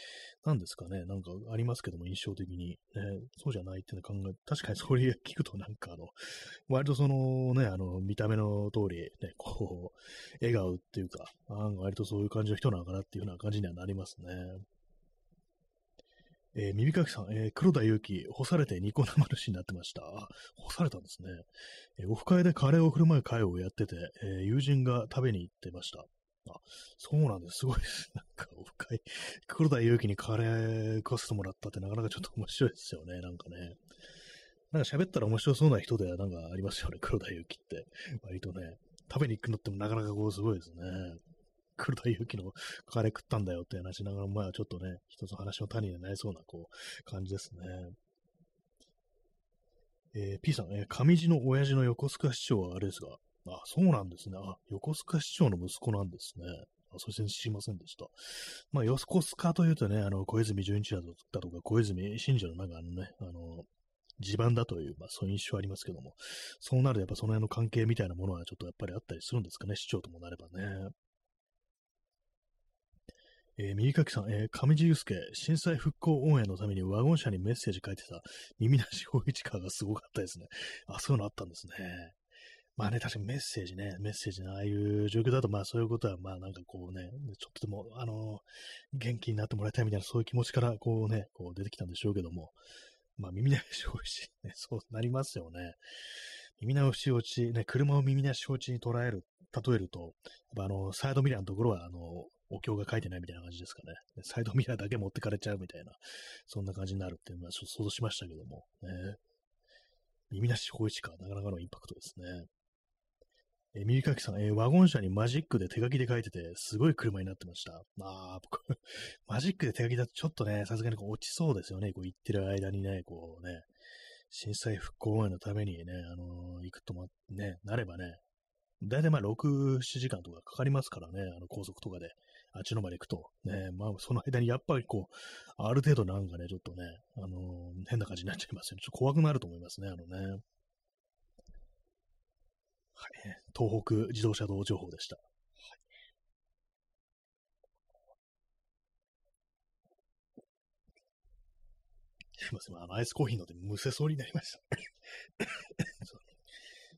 なんですかね。なんかありますけども、印象的に。ね、そうじゃないっていうの考え、確かにそれ聞くとなんかあの、割とそのね、あの、見た目の通り、ね、こう、笑顔っていうか、なんか割とそういう感じの人なのかなっていうような感じにはなりますね。えー、耳かきさん、えー、黒田祐樹、干されてニコ生主になってました。あ、干されたんですね。えー、オフ会でカレーを振る舞う会をやってて、え友人が食べに行ってました。あ、そうなんです。すごいです。なんか、オフ会、黒田祐樹にカレー食わせてもらったってなかなかちょっと面白いですよね。なんかね。なんか喋ったら面白そうな人ではなんかありますよね。黒田祐樹って。割とね。食べに行くのってもなかなかこうすごいですね。黒田祐樹のカレー食ったんだよって話しながら、まあちょっとね、一つ話の種になりそうなこう感じですね。えー、P さん、えー、上地の親父の横須賀市長はあれですが、あ、そうなんですね。あ、横須賀市長の息子なんですね。あ、そして知りませんでした。まあ、横須賀というとね、あの、小泉純一だとか、小泉信者のなんかあのね、あの、地盤だという、まあ、そういう印象ありますけども、そうなるとやっぱその辺の関係みたいなものはちょっとやっぱりあったりするんですかね、市長ともなればね。えー、右かきさん、えー、上地雄介、震災復興応援のためにワゴン車にメッセージ書いてた耳なし法一家がすごかったですね。あ、そういうのあったんですね。まあね、確かにメッセージね、メッセージのああいう状況だと、まあそういうことは、まあなんかこうね、ちょっとでも、あの、元気になってもらいたいみたいな、そういう気持ちからこうね、こう出てきたんでしょうけども、まあ耳なし落ち、ね、そうなりますよね。耳なし落ち、ね、車を耳なし落ちに捉える、例えると、やっぱあの、サイドミラーのところは、あの、お経が書いてないみたいな感じですかね。サイドミラーだけ持ってかれちゃうみたいな、そんな感じになるっていうのは、ちょっと想像しましたけども、ね。耳なし法一か、なかなかのインパクトですね。えー、耳かきさん、えー、ワゴン車にマジックで手書きで書いてて、すごい車になってました。まあ、僕、マジックで手書きだとちょっとね、さすがにこう落ちそうですよね。こう行ってる間にね、こうね、震災復興応援のためにね、あのー、行くとま、ね、なればね、だいたいまあ6、7時間とかかかりますからね、あの高速とかで、あっちのまで行くと。ね、まあその間にやっぱりこう、ある程度なんかね、ちょっとね、あのー、変な感じになっちゃいますよね。ちょっと怖くなると思いますね、あのね。はい、東北自動車道情報でした。すいません。あの、アイスコーヒーのでむせそうになりました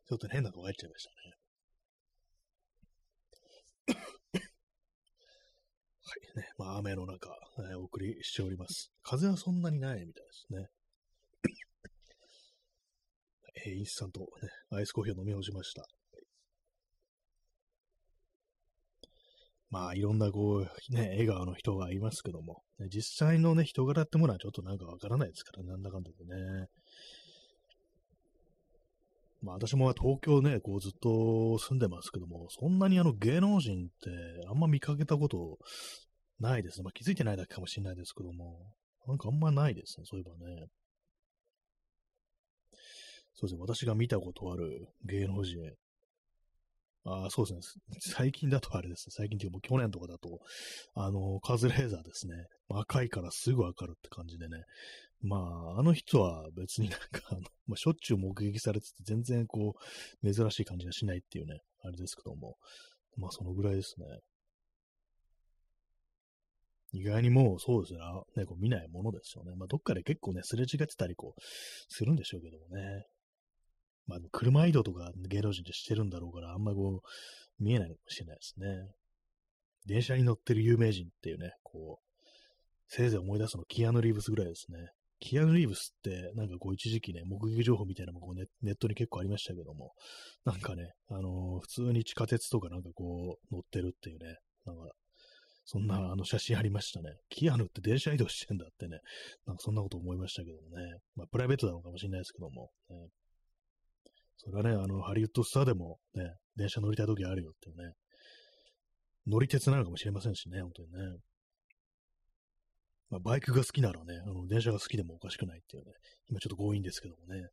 ちょっと変なのが入っちゃいましたね。はいね。まあ、雨の中、えお送りしております。風はそんなにないみたいですね。えインスタント、ね、アイスコーヒーを飲み干しました。まあ、いろんなこう、ね、笑顔の人がいますけども、ね、実際のね、人柄ってものはちょっとなんかわからないですから、なんだかんだでね。まあ、私も東京ね、こうずっと住んでますけども、そんなにあの芸能人ってあんま見かけたことないですね。まあ、気づいてないだけかもしれないですけども、なんかあんまないですね、そういえばね。そうですね、私が見たことある芸能人。ああそうですね。最近だとあれですね。最近っていうかもう去年とかだと、あの、カズレーザーですね。赤いからすぐわかるって感じでね。まあ、あの人は別になんか、あの、まあ、しょっちゅう目撃されてて、全然こう、珍しい感じがしないっていうね、あれですけども。まあ、そのぐらいですね。意外にもうそうですね、ねこう見ないものですよね。まあ、どっかで結構ね、すれ違ってたりこう、するんでしょうけどもね。まあ、車移動とか芸能人でしてるんだろうから、あんまりこう、見えないのかもしれないですね。電車に乗ってる有名人っていうね、こう、せいぜい思い出すのキアヌ・リーブスぐらいですね。キアヌ・リーブスって、なんかこう一時期ね、目撃情報みたいなのもこうネネットに結構ありましたけども、なんかね、あのー、普通に地下鉄とかなんかこう乗ってるっていうね、なんか、そんなあの写真ありましたね。キアヌって電車移動してんだってね、なんかそんなこと思いましたけどもね。まあプライベートなのかもしれないですけども、ね、それはね、あの、ハリウッドスターでもね、電車乗りたい時あるよっていうね、乗り鉄なのかもしれませんしね、本当にね。まあ、バイクが好きならね、あの、電車が好きでもおかしくないっていうね、今ちょっと強引ですけどもね。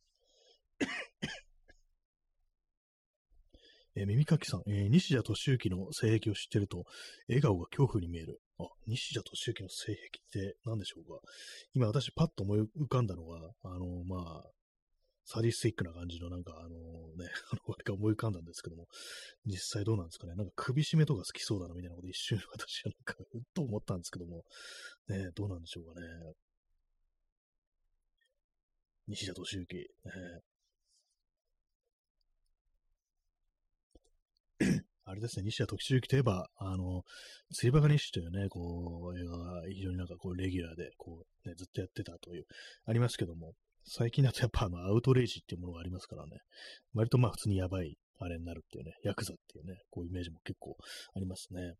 えー、耳かきさん、えー、西田敏行の性癖を知ってると、笑顔が恐怖に見える。あ、西田敏行の性癖って何でしょうか？今私パッと思い浮かんだのが、あの、まあ、サディスティックな感じのなんかあのね、あの、が思い浮かんだんですけども、実際どうなんですかね？なんか首絞めとか好きそうだなみたいなこと一瞬 私はなんか、うっと思ったんですけども、ね、どうなんでしょうかね？西田敏行、ね、あれですね、西田敏行といえば、あの、釣りバカ日誌というね、こう、映画が非常になんかこう、レギュラーで、こう、ね、ずっとやってたという、ありますけども、最近だとやっぱあのアウトレイジっていうものがありますからね、割とまあ普通にやばいあれになるっていうね、ヤクザっていうね、こういうイメージも結構ありますね。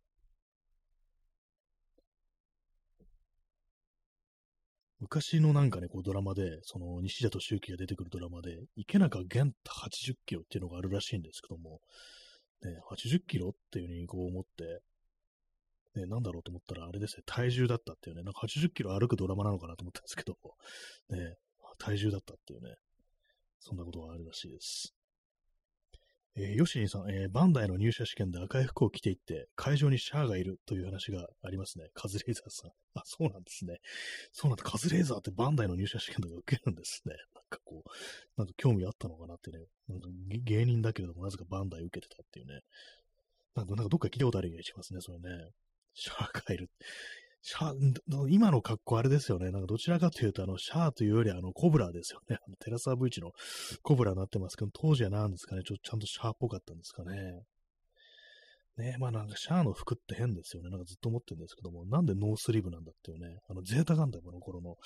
昔のなんかね、こうドラマで、その西田敏行が出てくるドラマで、池中玄太80キロっていうのがあるらしいんですけども、ね、80キロっていうふうにこう思って、ね、なんだろうと思ったら、あれですね、体重だったっていうね、なんか80キロ歩くドラマなのかなと思ったんですけど、ね、体重だったっていうね、そんなことがあるらしいです。えー、ヨシニさん、えー、バンダイの入社試験で赤い服を着ていって、会場にシャアがいるという話がありますね。カズレーザーさん。あ、そうなんですね。そうなんだ。カズレーザーってバンダイの入社試験とか受けるんですね。なんかこう、なんか興味あったのかなってね。なんか芸人だけれども、なぜかバンダイ受けてたっていうね。なんか、なんかどっか聞いたことある気がしますね、それね。シャアがいる。シャー、今の格好あれですよね。なんかどちらかというと、あの、シャーというよりあの、コブラですよね。あのテラサー V チのコブラになってますけど、当時は何ですかね。ちょっとちゃんとシャアっぽかったんですかね。ねまあなんかシャアの服って変ですよね。なんかずっと思ってるんですけども、なんでノースリーブなんだっていうね、あの、ゼータガンダムの頃の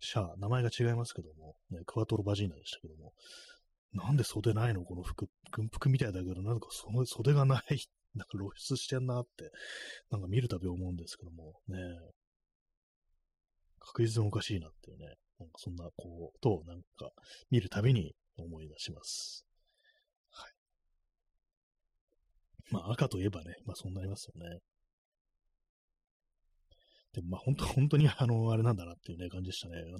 シャア、名前が違いますけども、ね、クワトロバジーナでしたけども、なんで袖ないの？この服、軍服みたいだけど、なんかその袖がないなんか露出してんなって、なんか見るたび思うんですけども、ね、確実におかしいなっていうね、なんかそんな、ことを、なんか、見るたびに思い出します。はい。まあ、赤といえばね、まあ、そうなりますよね。でまあ本当、本当にあの、あれなんだなっていうね、感じでしたね。あの、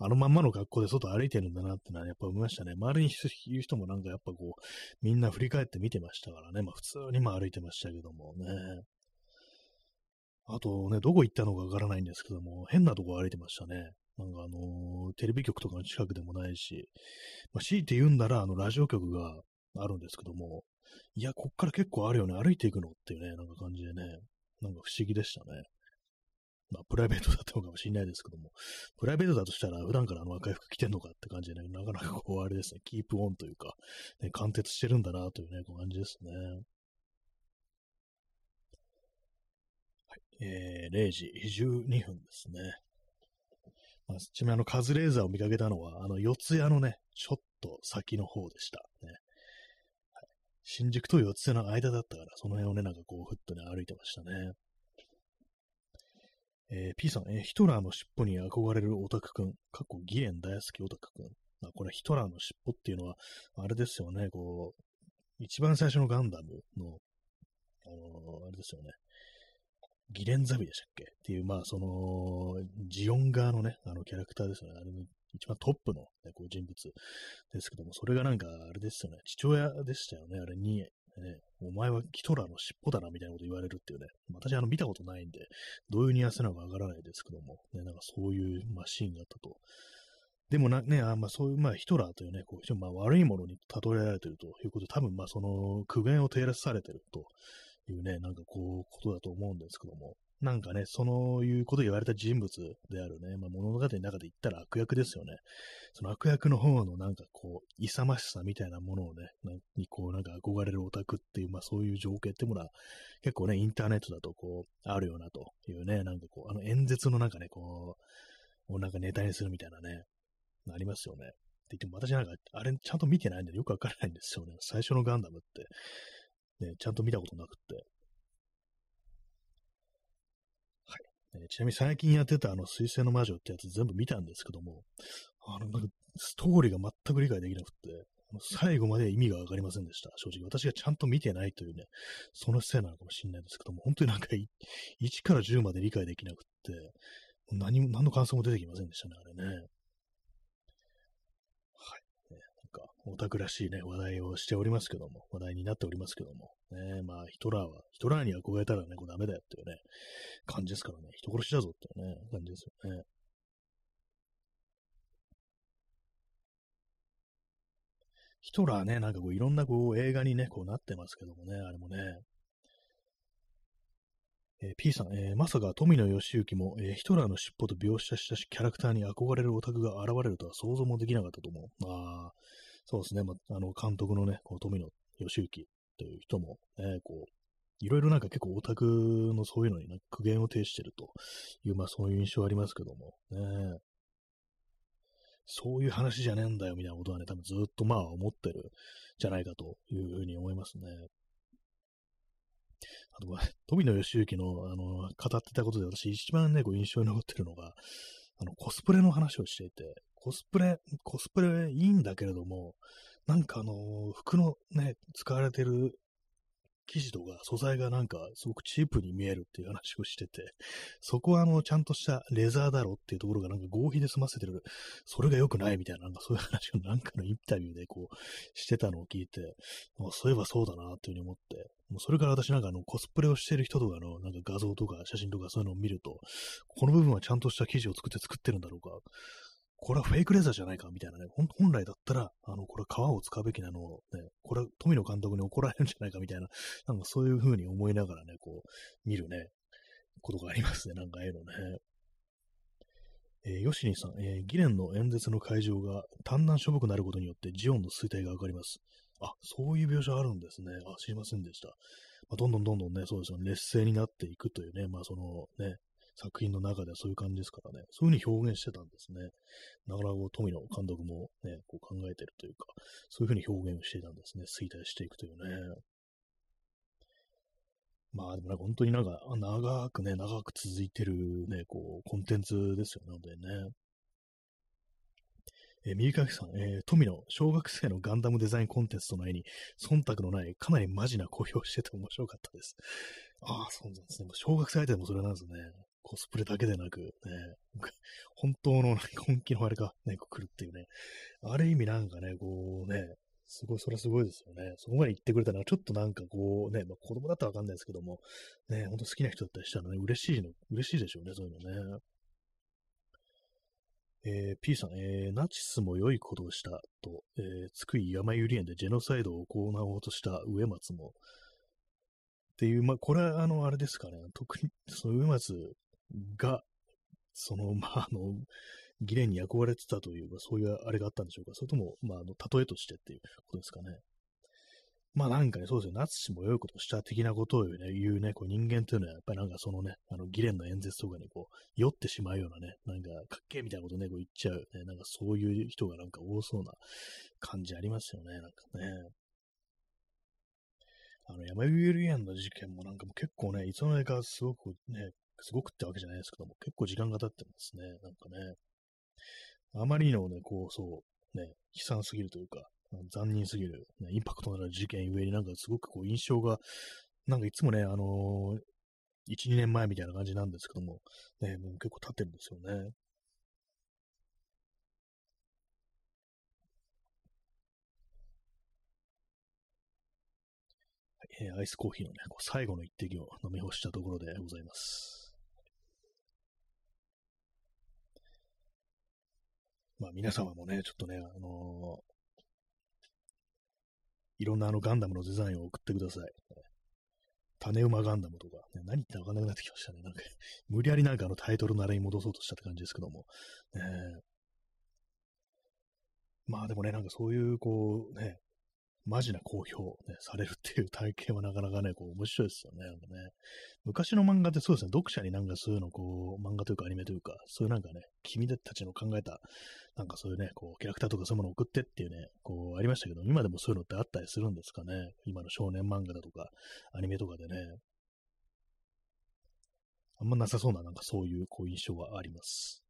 あのまんまの格好で外歩いてるんだなってのはやっぱ思いましたね。周りにいる人もなんかやっぱこう、みんな振り返って見てましたからね。まあ普通にまあ歩いてましたけどもね。あとね、どこ行ったのかわからないんですけども、変なとこ歩いてましたね。なんかあのー、テレビ局とかの近くでもないし、まあ、強いて言うんなら、あの、ラジオ局があるんですけども、いや、こっから結構あるよね、歩いていくのっていうね、なんか感じでね、なんか不思議でしたね。まあ、プライベートだったのかもしれないですけども、プライベートだとしたら、普段からあの赤い服着てんのかって感じでね、なかなかこう、あれですね、キープオンというか、ね、貫徹してるんだなというね、こう感じですね。はい。えー、0時12分ですね。まあ、ちなみにあの、カズレーザーを見かけたのは、あの、四谷のね、ちょっと先の方でした。ね。はい、新宿と四谷の間だったから、その辺をね、なんかこう、ふっとね、歩いてましたね。えー、P さん、えー、ヒトラーの尻尾に憧れるオタクくん、過去義援大好きオタクくん。あ、これヒトラーの尻尾っていうのは、あれですよね、こう、一番最初のガンダムの、あのー、あれですよね、ギレンザビでしたっけ？っていう、まあ、その、ジオン側のね、あのキャラクターですよね。あれの一番トップの、ね、こう人物ですけども、それがなんか、あれですよね、父親でしたよね、あれに、ね、お前はヒトラーの尻尾だなみたいなこと言われるっていうね、私あの見たことないんで、どういうニュアンスなのかわからないですけども、ね、なんかそういう、まあ、シーンがあったと。でもな、ね、あまあそういう、まあヒトラーというね、こうまあ、悪いものに例えられてるということで、多分まあその苦言を照らされてるというね、なんかこう、ことだと思うんですけども、なんかね、そのいうこと言われた人物であるね、まあ、物語の中で言ったら悪役ですよね。その悪役の方のなんかこう、勇ましさみたいなものをね、にこうなんか憧れるオタクっていう、まあそういう情景ってものは結構ね、インターネットだとこう、あるよなというね、なんかこう、あの演説のなんかね、こう、をなんかネタにするみたいなね、ありますよね。って言っても私なんか、あれちゃんと見てないんでよくわからないんですよね。最初のガンダムって、ね、ちゃんと見たことなくって。えちなみに最近やってたあの、水星の魔女ってやつ全部見たんですけども、あの、なんか、ストーリーが全く理解できなくて、最後まで意味がわかりませんでした。正直。私がちゃんと見てないというね、そのせいなのかもしれないんですけども、本当になんか1から10まで理解できなくって、何も、何の感想も出てきませんでしたね、あれね。か、オタクらしいね、話題をしておりますけども、話題になっておりますけども、ね、まあ、ヒトラーは、ヒトラーに憧れたらね、これダメだよっていうね、感じですからね、人殺しだぞっていうね、感じですよね。ヒトラーね、なんかこういろんなこう映画にね、こうなってますけどもね、あれもね、えー、P さん、えー、まさか富野義行も、えー、ヒトラーの尻尾と描写したしキャラクターに憧れるオタクが現れるとは想像もできなかったと思う。ああ、そうですね、まあ、あの、監督のね、この富野義行という人も、ね、こう、いろいろなんか結構オタクのそういうのに、苦言を呈してるという、まあそういう印象ありますけども、ね、そういう話じゃねえんだよみたいなことはね、多分ずっとまあ思ってるじゃないかというふうに思いますね。あとは、富野義行の、あの、語ってたことで私一番ね、こう印象に残ってるのが、あの、コスプレの話をしていて、コスプレ、コスプレいいんだけれども、なんかあの、服のね、使われてる生地とか素材がなんかすごくチープに見えるっていう話をしてて、そこはあの、ちゃんとしたレザーだろっていうところがなんか合皮で済ませてる、それが良くないみたいな、なんかそういう話をなんかのインタビューでこう、してたのを聞いて、そういえばそうだなっていうふうに思って、もうそれから私なんかあの、コスプレをしてる人とかのなんか画像とか写真とかそういうのを見ると、この部分はちゃんとした生地を作って作ってるんだろうか、これはフェイクレザーじゃないか？みたいなね、本来だったら、あの、これは革を使うべきなのを、ね、これは富野監督に怒られるんじゃないかみたいな、なんかそういう風に思いながらね、こう、見るね、ことがありますね、なんかああいうのね。えー、ヨシニさん、えー、ギレンの演説の会場が単南しょぼくなることによってジオンの衰退がわかります。あ、そういう描写あるんですね。あ、知りませんでした。まあ、どんどんどんどんね、そうですよね、劣勢になっていくというね、まあそのね、作品の中ではそういう感じですからね、そういう風に表現してたんですね。なかなか富野監督もね、こう考えてるというか、そういう風に表現をしていたんですね。衰退していくというね。まあでもね、本当になんか長くね、長く続いてるね、こう、コンテンツですよね、本当にね。えー、右かきさん、えー、富野、小学生のガンダムデザインコンテストの絵に、忖度のない、かなりマジな公表してて面白かったです。ああ、そうなんですね。小学生相手でもそれなんですね。コスプレだけでなく、ね、本当の本気のあれがね、来るっていうね。ある意味なんかね、こうね、すごい、それはすごいですよね。そこまで言ってくれたのは、ちょっとなんかこうね、まあ、子供だったらわかんないですけども、ね、ほんと好きな人だったりしたらね、嬉しいの、嬉しいでしょうね、そういうのね。えー、P さん、えー、ナチスも良いことをしたと、えー、津久井山百合園でジェノサイドを行おうとした植松も、っていう、まあ、これは、あの、あれですかね、特に、その植松が、その、まあ、あの、議連に憧れてたというか、そういうあれがあったんでしょうか。それとも、まあ、あの、例えとしてっていうことですかね。まあなんかね、そうですよ。ナツ氏も良いことした的なことをね、言うね、こう人間というのは、やっぱりなんかそのね、あの、議連の演説とかにこう、酔ってしまうようなね、なんか、かっけえみたいなことね、こう言っちゃう、ね、なんかそういう人がなんか多そうな感じありますよね、なんかね。あの、山ゆり園の事件もなんかも結構ね、いつの間にかすごくね、すごくってわけじゃないですけども、結構時間が経ってますね。なんかね。あまりのね、こう、そう、ね、悲惨すぎるというか、残忍すぎる、ね、インパクトのある事件ゆえになんかすごくこう印象が、なんかいつもね、あのー、1、2年前みたいな感じなんですけども、ね、もう結構経ってるんですよね。えー、アイスコーヒーのね、こう最後の一滴を飲み干したところでございます。まあ皆様もね、ちょっとね、あのー、いろんなあのガンダムのデザインを送ってください。種馬ガンダムとか、ね、何言ってわかんなくなってきましたね。なんか、無理やりなんかあのタイトルのあれに戻そうとしたって感じですけども。ね、まあでもね、なんかそういう、こう、ね、マジな公表、ね、されるっていう体験はなかなかね、こう面白いですよね。なんかね昔の漫画ってそうですね、読者になんかそういうの、こう、漫画というかアニメというか、そういうなんかね、君たちの考えた、なんかそういうね、こう、キャラクターとかそういうものを送ってっていうね、こう、ありましたけど、今でもそういうのってあったりするんですかね。今の少年漫画だとか、アニメとかでね。あんまなさそうな、なんかそういう、こう、印象はあります。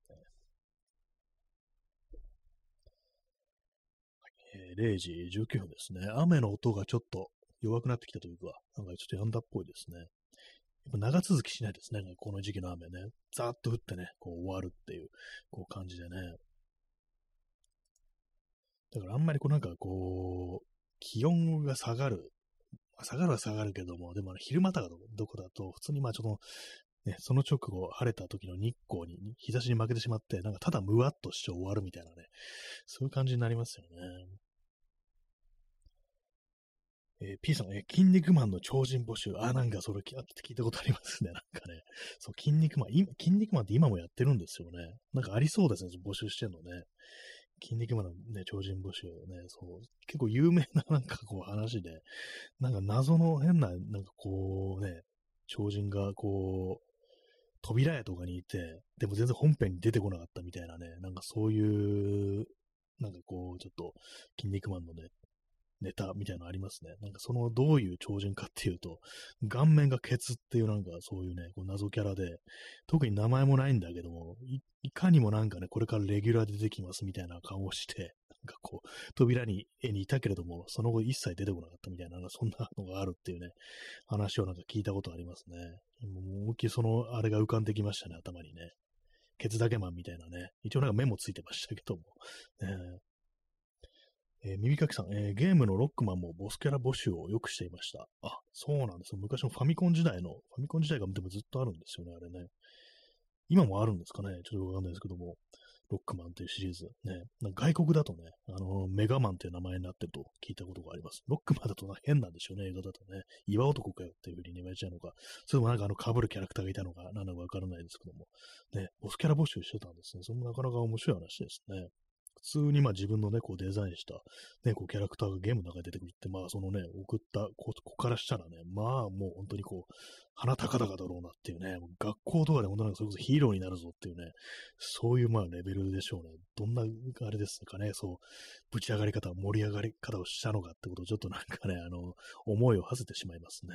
えー、0時19分ですね。雨の音がちょっと弱くなってきたというか、なんかちょっと止んだっぽいですね。やっぱ長続きしないですね。この時期の雨ね。ざーっと降ってね、こう終わるっていう、こう感じでね。だからあんまりこうなんかこう、気温が下がる。下がるは下がるけども、でも昼間とかどこだと、普通にまあちょっと、ね、その直後、晴れた時の日光に、日差しに負けてしまって、なんかただむわっとして終わるみたいなね、そういう感じになりますよね。えー、P さん、えー、筋肉マンの超人募集。あ、なんかそれ聞いたことありますね。なんかね。そう、筋肉マン、今、筋肉マンって今もやってるんですよね。なんかありそうですね、募集してるのね。筋肉マンのね、超人募集ね、そう、結構有名な なんかこう話で、なんか謎の変な、なんかこうね、超人がこう、扉屋とかにいて、でも全然本編に出てこなかったみたいなね、なんかそういう、なんかこう、ちょっと、筋肉マンのね、ネタみたいなのありますね。なんかそのどういう超人かっていうと、顔面がケツっていうなんかそういうね、こう謎キャラで、特に名前もないんだけどもい、いかにもなんかね、これからレギュラー出てきますみたいな顔をして、なんかこう、扉に、絵にいたけれども、その後一切出てこなかったみたいな、そんなのがあるっていうね、話をなんか聞いたことありますね。もう思いっきりその、あれが浮かんできましたね、頭にね。ケツだけマンみたいなね。一応なんかメモついてましたけども。ね、えー、耳かきさん、えー、ゲームのロックマンもボスキャラ募集をよくしていました。あ、そうなんですよ。昔のファミコン時代の、ファミコン時代がでもずっとあるんですよね、あれね。今もあるんですかね？ちょっとわかんないですけども。ロックマンというシリーズ。ね。外国だとね、あの、メガマンっていう名前になってると聞いたことがあります。ロックマンだと変なんでしょうね、映画だとね。岩男かよっていう風に言われちゃうのか。それもなんかあの、被るキャラクターがいたのか、なんだかわからないですけども。ね、ボスキャラ募集してたんですね。それもなかなか面白い話ですね。普通にまあ自分のね、こうデザインした、ね、こうキャラクターがゲームの中に出てくるって、まあそのね、送った子からしたらね、まあもう本当にこう、鼻高々だろうなっていうね、学校とかで本当なんかそれこそヒーローになるぞっていうね、そういうまあレベルでしょうね。どんなあれですかね、そう、ぶち上がり方、盛り上がり方をしたのかってことをちょっとなんかね、あの、思いを馳せてしまいますね。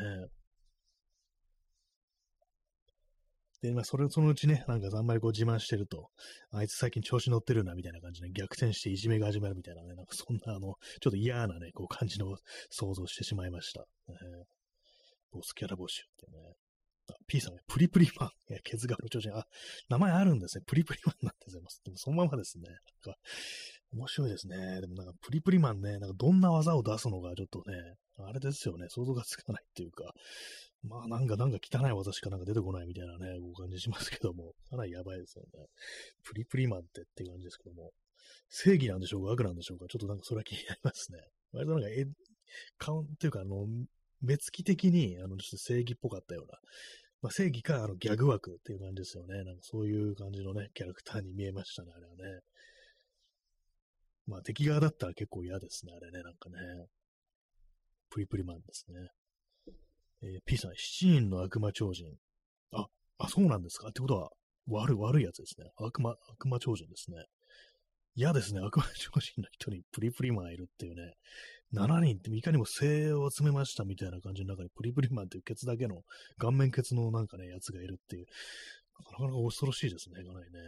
で、まあ、それ、そのうちね、なんかあんまりこう自慢してると、あいつ最近調子乗ってるな、みたいな感じで逆転していじめが始まるみたいなね、なんかそんなあの、ちょっと嫌なね、こう感じの想像してしまいました。えー、ボスキャラ募集ってね。あ、P さんね、プリプリマン。いや、ケツガの調子あ、名前あるんですね。プリプリマンなんてございます。でもそのままですね。なんか、面白いですね。でもなんか、プリプリマンね、なんかどんな技を出すのかちょっとね、あれですよね、想像がつかないっていうか、まあなんか、なんか汚い技しかなんか出てこないみたいなね、こう感じしますけども、かなりやばいですよね。プリプリマンってっていう感じですけども、正義なんでしょうか悪なんでしょうかちょっとなんかそれは気になりますね。割となんか、え、カウンっていうか、あの、目つき的に、あの、ちょっと正義っぽかったような、まあ、正義か、あの、ギャグ枠っていう感じですよね。なんかそういう感じのね、キャラクターに見えましたね、あれはね。まあ、敵側だったら結構嫌ですね、あれね、なんかね。プリプリマンですね。えー、P さん、七人の悪魔超人。あ、あ、そうなんですか？ってことは、悪い、悪いやつですね。悪魔、悪魔超人ですね。嫌ですね。悪魔超人の人にプリプリマンいるっていうね。7人っていかにも精鋭を集めましたみたいな感じの中にプリプリマンっていうケツだけの顔面ケツのなんかね、やつがいるっていう。なかなか恐ろしいですね。かなりね。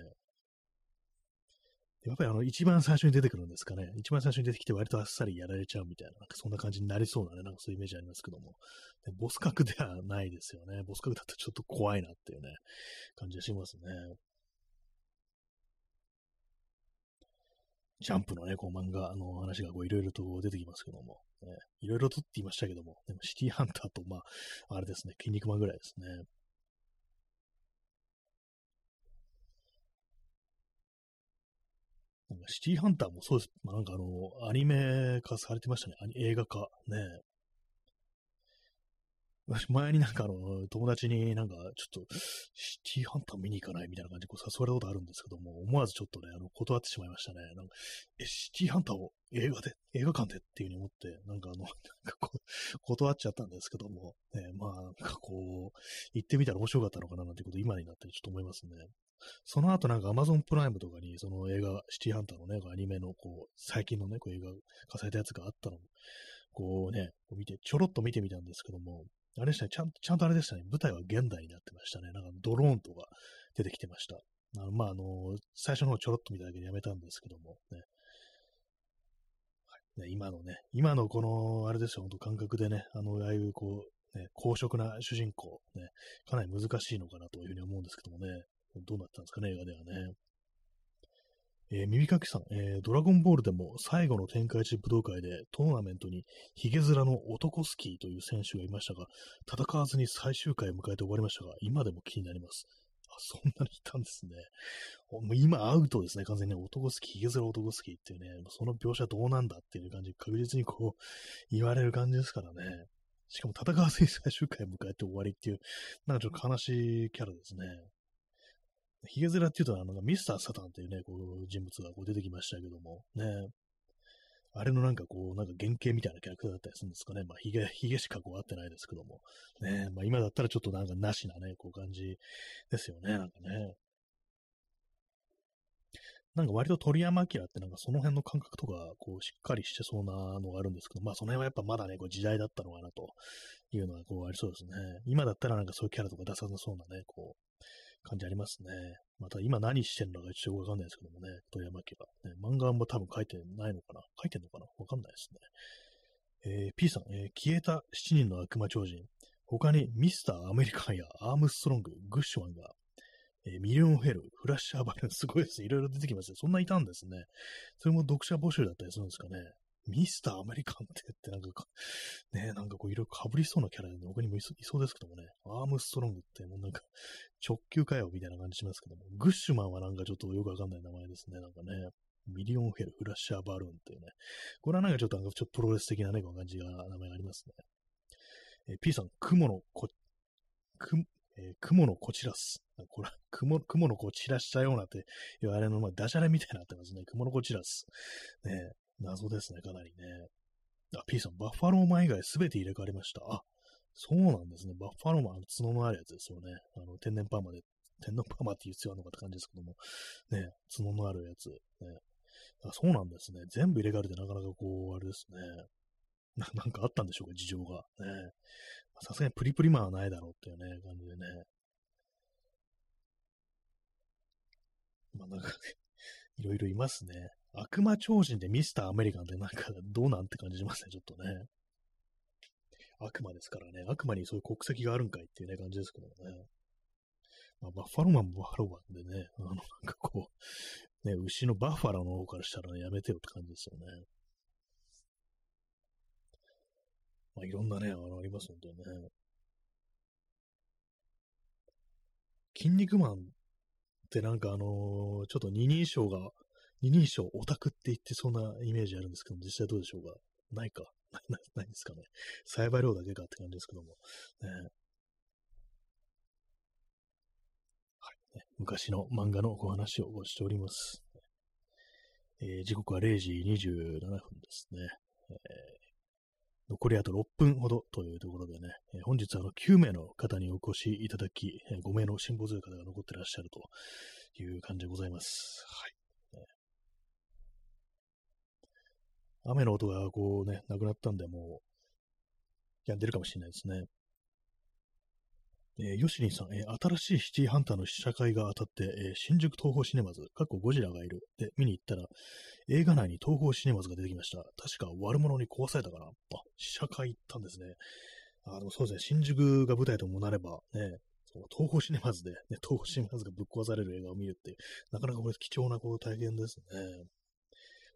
やっぱりあの、一番最初に出てくるんですかね。一番最初に出てきて割とあっさりやられちゃうみたいな、なんかそんな感じになりそうなね、なんかそういうイメージありますけども。でボス格ではないですよね。ボス格だとちょっと怖いなっていうね、感じがしますね。ジャンプのね、こう漫画の話がこういろいろと出てきますけども、いろいろとって言いましたけども、でもシティハンターと、まあ、あれですね、筋肉マンぐらいですね。なんかシティハンターもそうです。まあ、なんかあの、アニメ化されてましたね。映画化。ね。私前になんかあの、友達になんか、ちょっと、シティハンター見に行かないみたいな感じでこう誘われたことあるんですけども、思わずちょっとね、あの、断ってしまいましたね。なんか、え、シティハンターを映画で、映画館でっていう風に思って、なんかあの、なんかこう、断っちゃったんですけども、ね、まあ、なんかこう、行ってみたら面白かったのかななんてこと今になってちょっと思いますね。その後なんか Amazon プライムとかにその映画、シティハンターのね、アニメのこう、最近のね、こう映画化されたやつがあったのこうね、こう見て、ちょろっと見てみたんですけども、あれでしたね、ちゃんと、ちゃんとあれでしたね、舞台は現代になってましたね。なんかドローンとか出てきてました。あのまあ、あの、最初の方ちょろっと見ただけでやめたんですけども、ね。ね今のね、今のこの、あれですよ、本当感覚でね、あの、ああいうこう、ね、公職な主人公、ね、かなり難しいのかなというふうに思うんですけどもね、どうなったんですかね、映画ではね。えー、耳かきさん、えー、ドラゴンボールでも最後の天下一武道会でトーナメントにヒゲ面の男スキーという選手がいましたが、戦わずに最終回を迎えて終わりましたが、今でも気になります。あ、そんなにいたんですね。もう今アウトですね、完全に、ね、男スキー、ヒゲ面男スキーっていうね、その描写どうなんだっていう感じ、確実にこう、言われる感じですからね。しかも戦わずに最終回を迎えて終わりっていう、なんかちょっと悲しいキャラですね。ヒゲ面っていうと、あの、ミスター・サタンっていうね、こう、人物がこう出てきましたけども、ね。あれのなんかこう、なんか原型みたいなキャラクターだったりするんですかね。まあ、ヒゲ、ヒゲしかこう合ってないですけども。ね。まあ、今だったらちょっとなんかなしなね、こう感じですよね。なんかね。なんか割と鳥山明ってなんかその辺の感覚とか、こう、しっかりしてそうなのがあるんですけど、まあその辺はやっぱまだね、こう時代だったのかなというのはこうありそうですね。今だったらなんかそういうキャラとか出さなそうなね、こう、感じありますね。また今何してんのかちょっとわかんないですけどもね、富山家が。ね、漫画も多分書いてないのかな書いてんのかな？わかんないですね。えー、P さん、えー、消えた7人の悪魔超人。他にミスターアメリカンやアームストロング、グッシュマンが、えー、ミリオンヘル、フラッシュアバル、すごいです。いろいろ出てきますよ。そんないたんですね。それも読者募集だったりするんですかね。ミスターアメリカンって言ってなんかね、なんかこういろいろ被りそうなキャラで、他にもいそうですけどもね、アームストロングってもうなんか直球かよみたいな感じしますけども、グッシュマンはなんかちょっとよくわかんない名前ですね、なんかね。ミリオンヘル、フラッシャーバルーンっていうね。これはなんかちょっとなんかちょっとプロレス的なね、この感じが、名前がありますね。え、P さん、雲のこ、く、えー、雲のこちらす。これ、雲、雲のこちらしたようなっていうあれの、まあ、ダジャレみたいになってますね。雲のこちらす。ね謎ですね、かなりね。あ、P さん、バッファローマン以外すべて入れ替わりました。あ、そうなんですね。バッファローマン、角のあるやつですよね。あの、天然パーマで、天然パーマって言う必要あるのかって感じですけども、ね、角のあるやつ。ね、あそうなんですね。全部入れ替わるってなかなかこう、あれですね。ななんかあったんでしょうか、事情が。ね。さすがにプリプリマンはないだろうっていうね、感じでね。まあなんかね、いろいろいますね。悪魔超人でミスターアメリカンってなんかどうなんて感じしますね、ちょっとね。悪魔ですからね、悪魔にそういう国籍があるんかいっていうね、感じですけどね。まあ、バッファローマンもバッファローマンでね、あの、なんかこう、ね、牛のバッファローの方からしたらね、やめてよって感じですよね。まあ、いろんなね、あの、ありますのでね。筋肉マンってなんかあのー、ちょっと二人称が二人称オタクって言ってそうなイメージあるんですけども、実際どうでしょうか？ないか？ない、ない、んですかね？栽培量だけかって感じですけども。ね、はい、ね。昔の漫画のお話をしております。えー、時刻は0時27分ですね。えー、残りあと6分ほどというところでね、えー、本日あの9名の方にお越しいただき、え5名の辛抱強い方が残ってらっしゃるという感じでございます。はい。雨の音がこうね、なくなったんで、もう、やんでるかもしれないですね。えー、ヨシリンさん、えー、新しいシティハンターの試写会が当たって、えー、新宿東宝シネマズ、過去ゴジラがいるで見に行ったら、映画内に東宝シネマズが出てきました。確か悪者に壊されたかなあ、試写会行ったんですね。あの、そうですね、新宿が舞台ともなれば、ね、東宝シネマズで、ね、東宝シネマズがぶっ壊される映画を見るって、なかなかこれ貴重なこう体験ですね。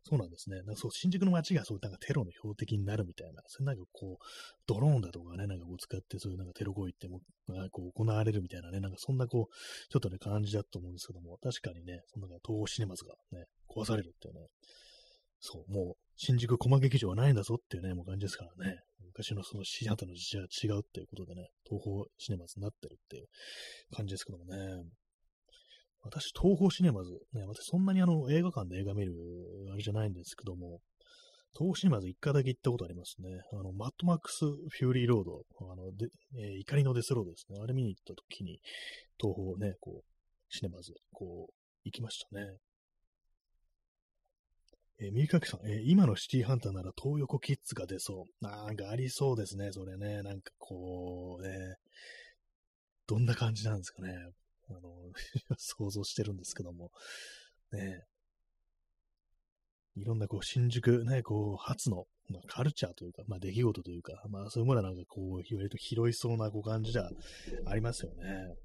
そうなんですね。なんかそう、新宿の街がそう、なんかテロの標的になるみたいな、そういうなんかこう、ドローンだとかね、なんかこう使って、そういうなんかテロ行為っても、こう行われるみたいなね、なんかそんなこう、ちょっとね、感じだと思うんですけども、確かにね、そんな東宝シネマズがね、壊されるっていうね、そう、もう、新宿コマ劇場はないんだぞっていうね、もう感じですからね。昔のそのシアターの時代は違うっていうことでね、東宝シネマズになってるっていう感じですけどもね。私、東宝シネマズ、ね、私そんなにあの映画館で映画見るあれじゃないんですけども、東宝シネマズ一回だけ行ったことありますね。あの、マッドマックス・フューリー・ロード、あの、で、えー、怒りのデスロードですね。あれ見に行った時に、東宝ね、こう、シネマズ、こう、行きましたね。えー、三かさん、えー、今のシティハンターなら東横キッズが出そう。なんかありそうですね、それね。なんかこう、ね、どんな感じなんですかね。あの、想像してるんですけども、ねいろんなこう、新宿ね、こう、初の、まあ、カルチャーというか、まあ、出来事というか、まあ、そういうものはなんかこう、割と拾いそうなこう感じじゃありますよね。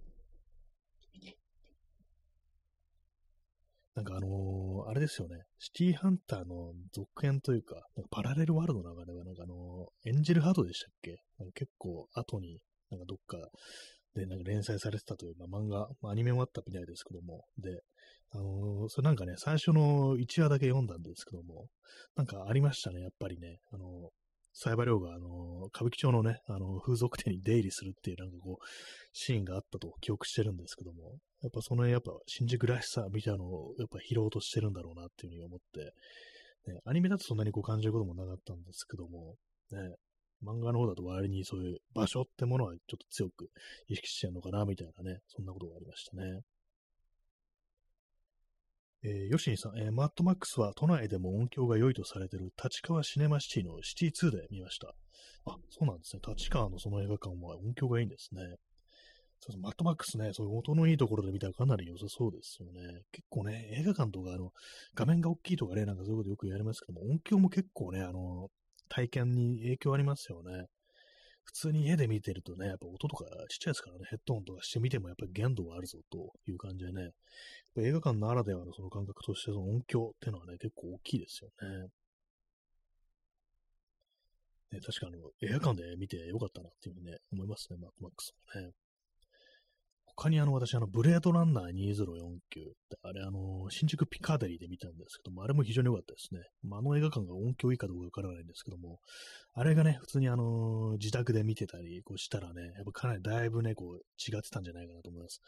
なんかあのー、あれですよね。シティハンターの続編というか、なんかパラレルワールドの中では、なんかあのー、エンジェルハートでしたっけ？結構後に、なんかどっかで、なんか連載されてたという、まあ、漫画、まあ、アニメもあったみたいですけども、で、あのー、それなんかね、最初の1話だけ読んだんですけども、なんかありましたね、やっぱりね、あのー、サイバリョウが、あの歌舞伎町のね、あの風俗店に出入りするっていう、なんかこう、シーンがあったと記憶してるんですけども、やっぱその辺、やっぱ新宿らしさみたいなのを、やっぱ拾おうとしてるんだろうなっていうふうに思って、ね、アニメだとそんなにこう感じることもなかったんですけども、ね、漫画の方だと割にそういう場所ってものはちょっと強く意識してるのかな、みたいなね、そんなことがありましたね。えー、ヨシニさん、えー、マッドマックスは都内でも音響が良いとされてる立川シネマシティのシティ2で見ました。あ、そうなんですね。立川のその映画館は音響がいいんですね。そうそう、マッドマックスね、そういう音のいいところで見たらかなり良さそうですよね。結構ね、映画館とか、あの、画面が大きいとかね、なんかそういうことよく言われますけども、音響も結構ね、あの、体験に影響ありますよね。普通に家で見てるとね、やっぱ音とかちっちゃいですからね、ヘッドホンとかしてみてもやっぱり限度があるぞという感じでね、映画館ならではのその感覚としてその音響っていうのはね、結構大きいですよね。ね確かあの、映画館で見てよかったなっていうふうにね、思いますね、マックマックスもね。他にあの、私、あの、ブレードランナー2049って、あれ、あの、新宿ピカデリーで見たんですけども、あれも非常に良かったですね。まあ、あの映画館が音響いいかどうかわからないんですけども、あれがね、普通にあの、自宅で見てたり、こうしたらね、やっぱかなりだいぶね、こう、違ってたんじゃないかなと思います。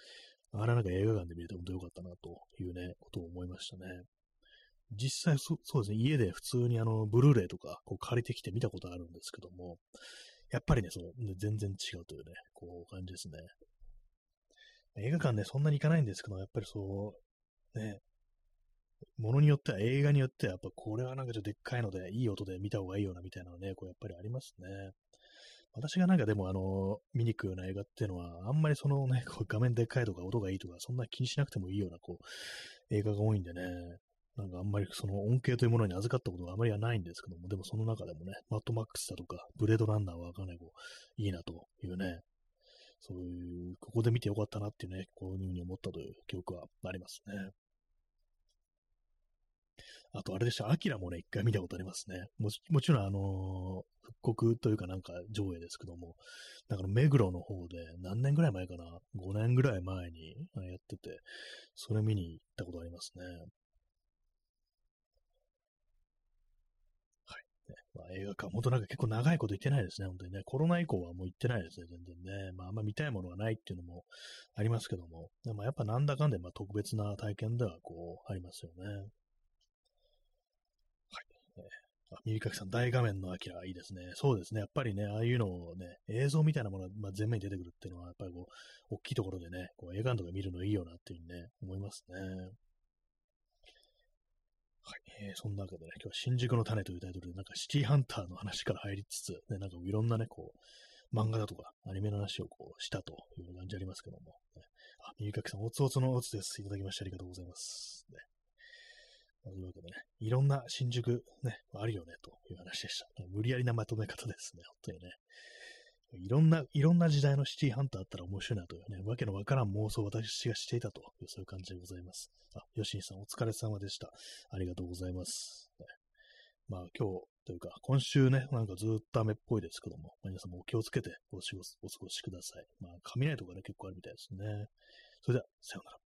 あれなんか映画館で見れて本当良かったなというね、ことを思いましたね。実際そ、そうですね、家で普通にあの、ブルーレイとか、こう借りてきて見たことあるんですけども、やっぱりね、そう、全然違うというね、こう感じですね。映画館ね、そんなに行かないんですけど、やっぱりそう、ね、ものによっては、映画によっては、やっぱこれはなんかちょっとでっかいので、いい音で見た方がいいよなみたいなね、こうやっぱりありますね。私がなんかでもあの、見に行くような映画っていうのは、あんまりそのね、こう画面でっかいとか音がいいとか、そんな気にしなくてもいいような、こう、映画が多いんでね、なんかあんまりその恩恵というものに預かったことがあまりはないんですけども、でもその中でもね、マットマックスだとか、ブレードランナーはわかんなりこう、いいなというね、そういう、ここで見てよかったなっていうね、こういうふうに思ったという記憶はありますね。あと、あれでした、アキラもね、一回見たことありますね。ももちろん、あのー、復刻というかなんか上映ですけども、だから目黒の方で何年ぐらい前かな ?5 年ぐらい前にやってて、それ見に行ったことありますね。まあ、映画館、本当なんか結構長いこと行ってないですね、本当にね。コロナ以降はもう行ってないですね、全然ね。まあ、あんま見たいものがないっていうのもありますけども。でもやっぱなんだかんで、まあ、特別な体験ではこう、ありますよね。はい。えー、あ、耳かきさん、大画面のアキラ、いいですね。そうですね。やっぱりね、ああいうのをね、映像みたいなものが、まあ、前面に出てくるっていうのは、やっぱりこう、大きいところでね、こう映画とか見るのいいよなっていうふうにね、思いますね。はい。えー、そんなわけでね、今日は新宿の種というタイトルで、なんかシティハンターの話から入りつつ、ね、なんかいろんなね、こう、漫画だとか、アニメの話をこう、したという感じありますけども。ね、あ、耳かきさん、おつおつのおつです。いただきましてありがとうございます。ね。というわけでね、いろんな新宿ね、あるよね、という話でした。無理やりなまとめ方ですね、本当にね。いろんな、いろんな時代のシティハンターあったら面白いなというね、わけのわからん妄想を私がしていたという、そういう感じでございます。あ、ヨシンさんお疲れ様でした。ありがとうございます。ね、まあ今日というか、今週ね、なんかずっと雨っぽいですけども、ま、皆さんもお気をつけてお過ごしください。まあ雷とかね、結構あるみたいですね。それでは、さようなら。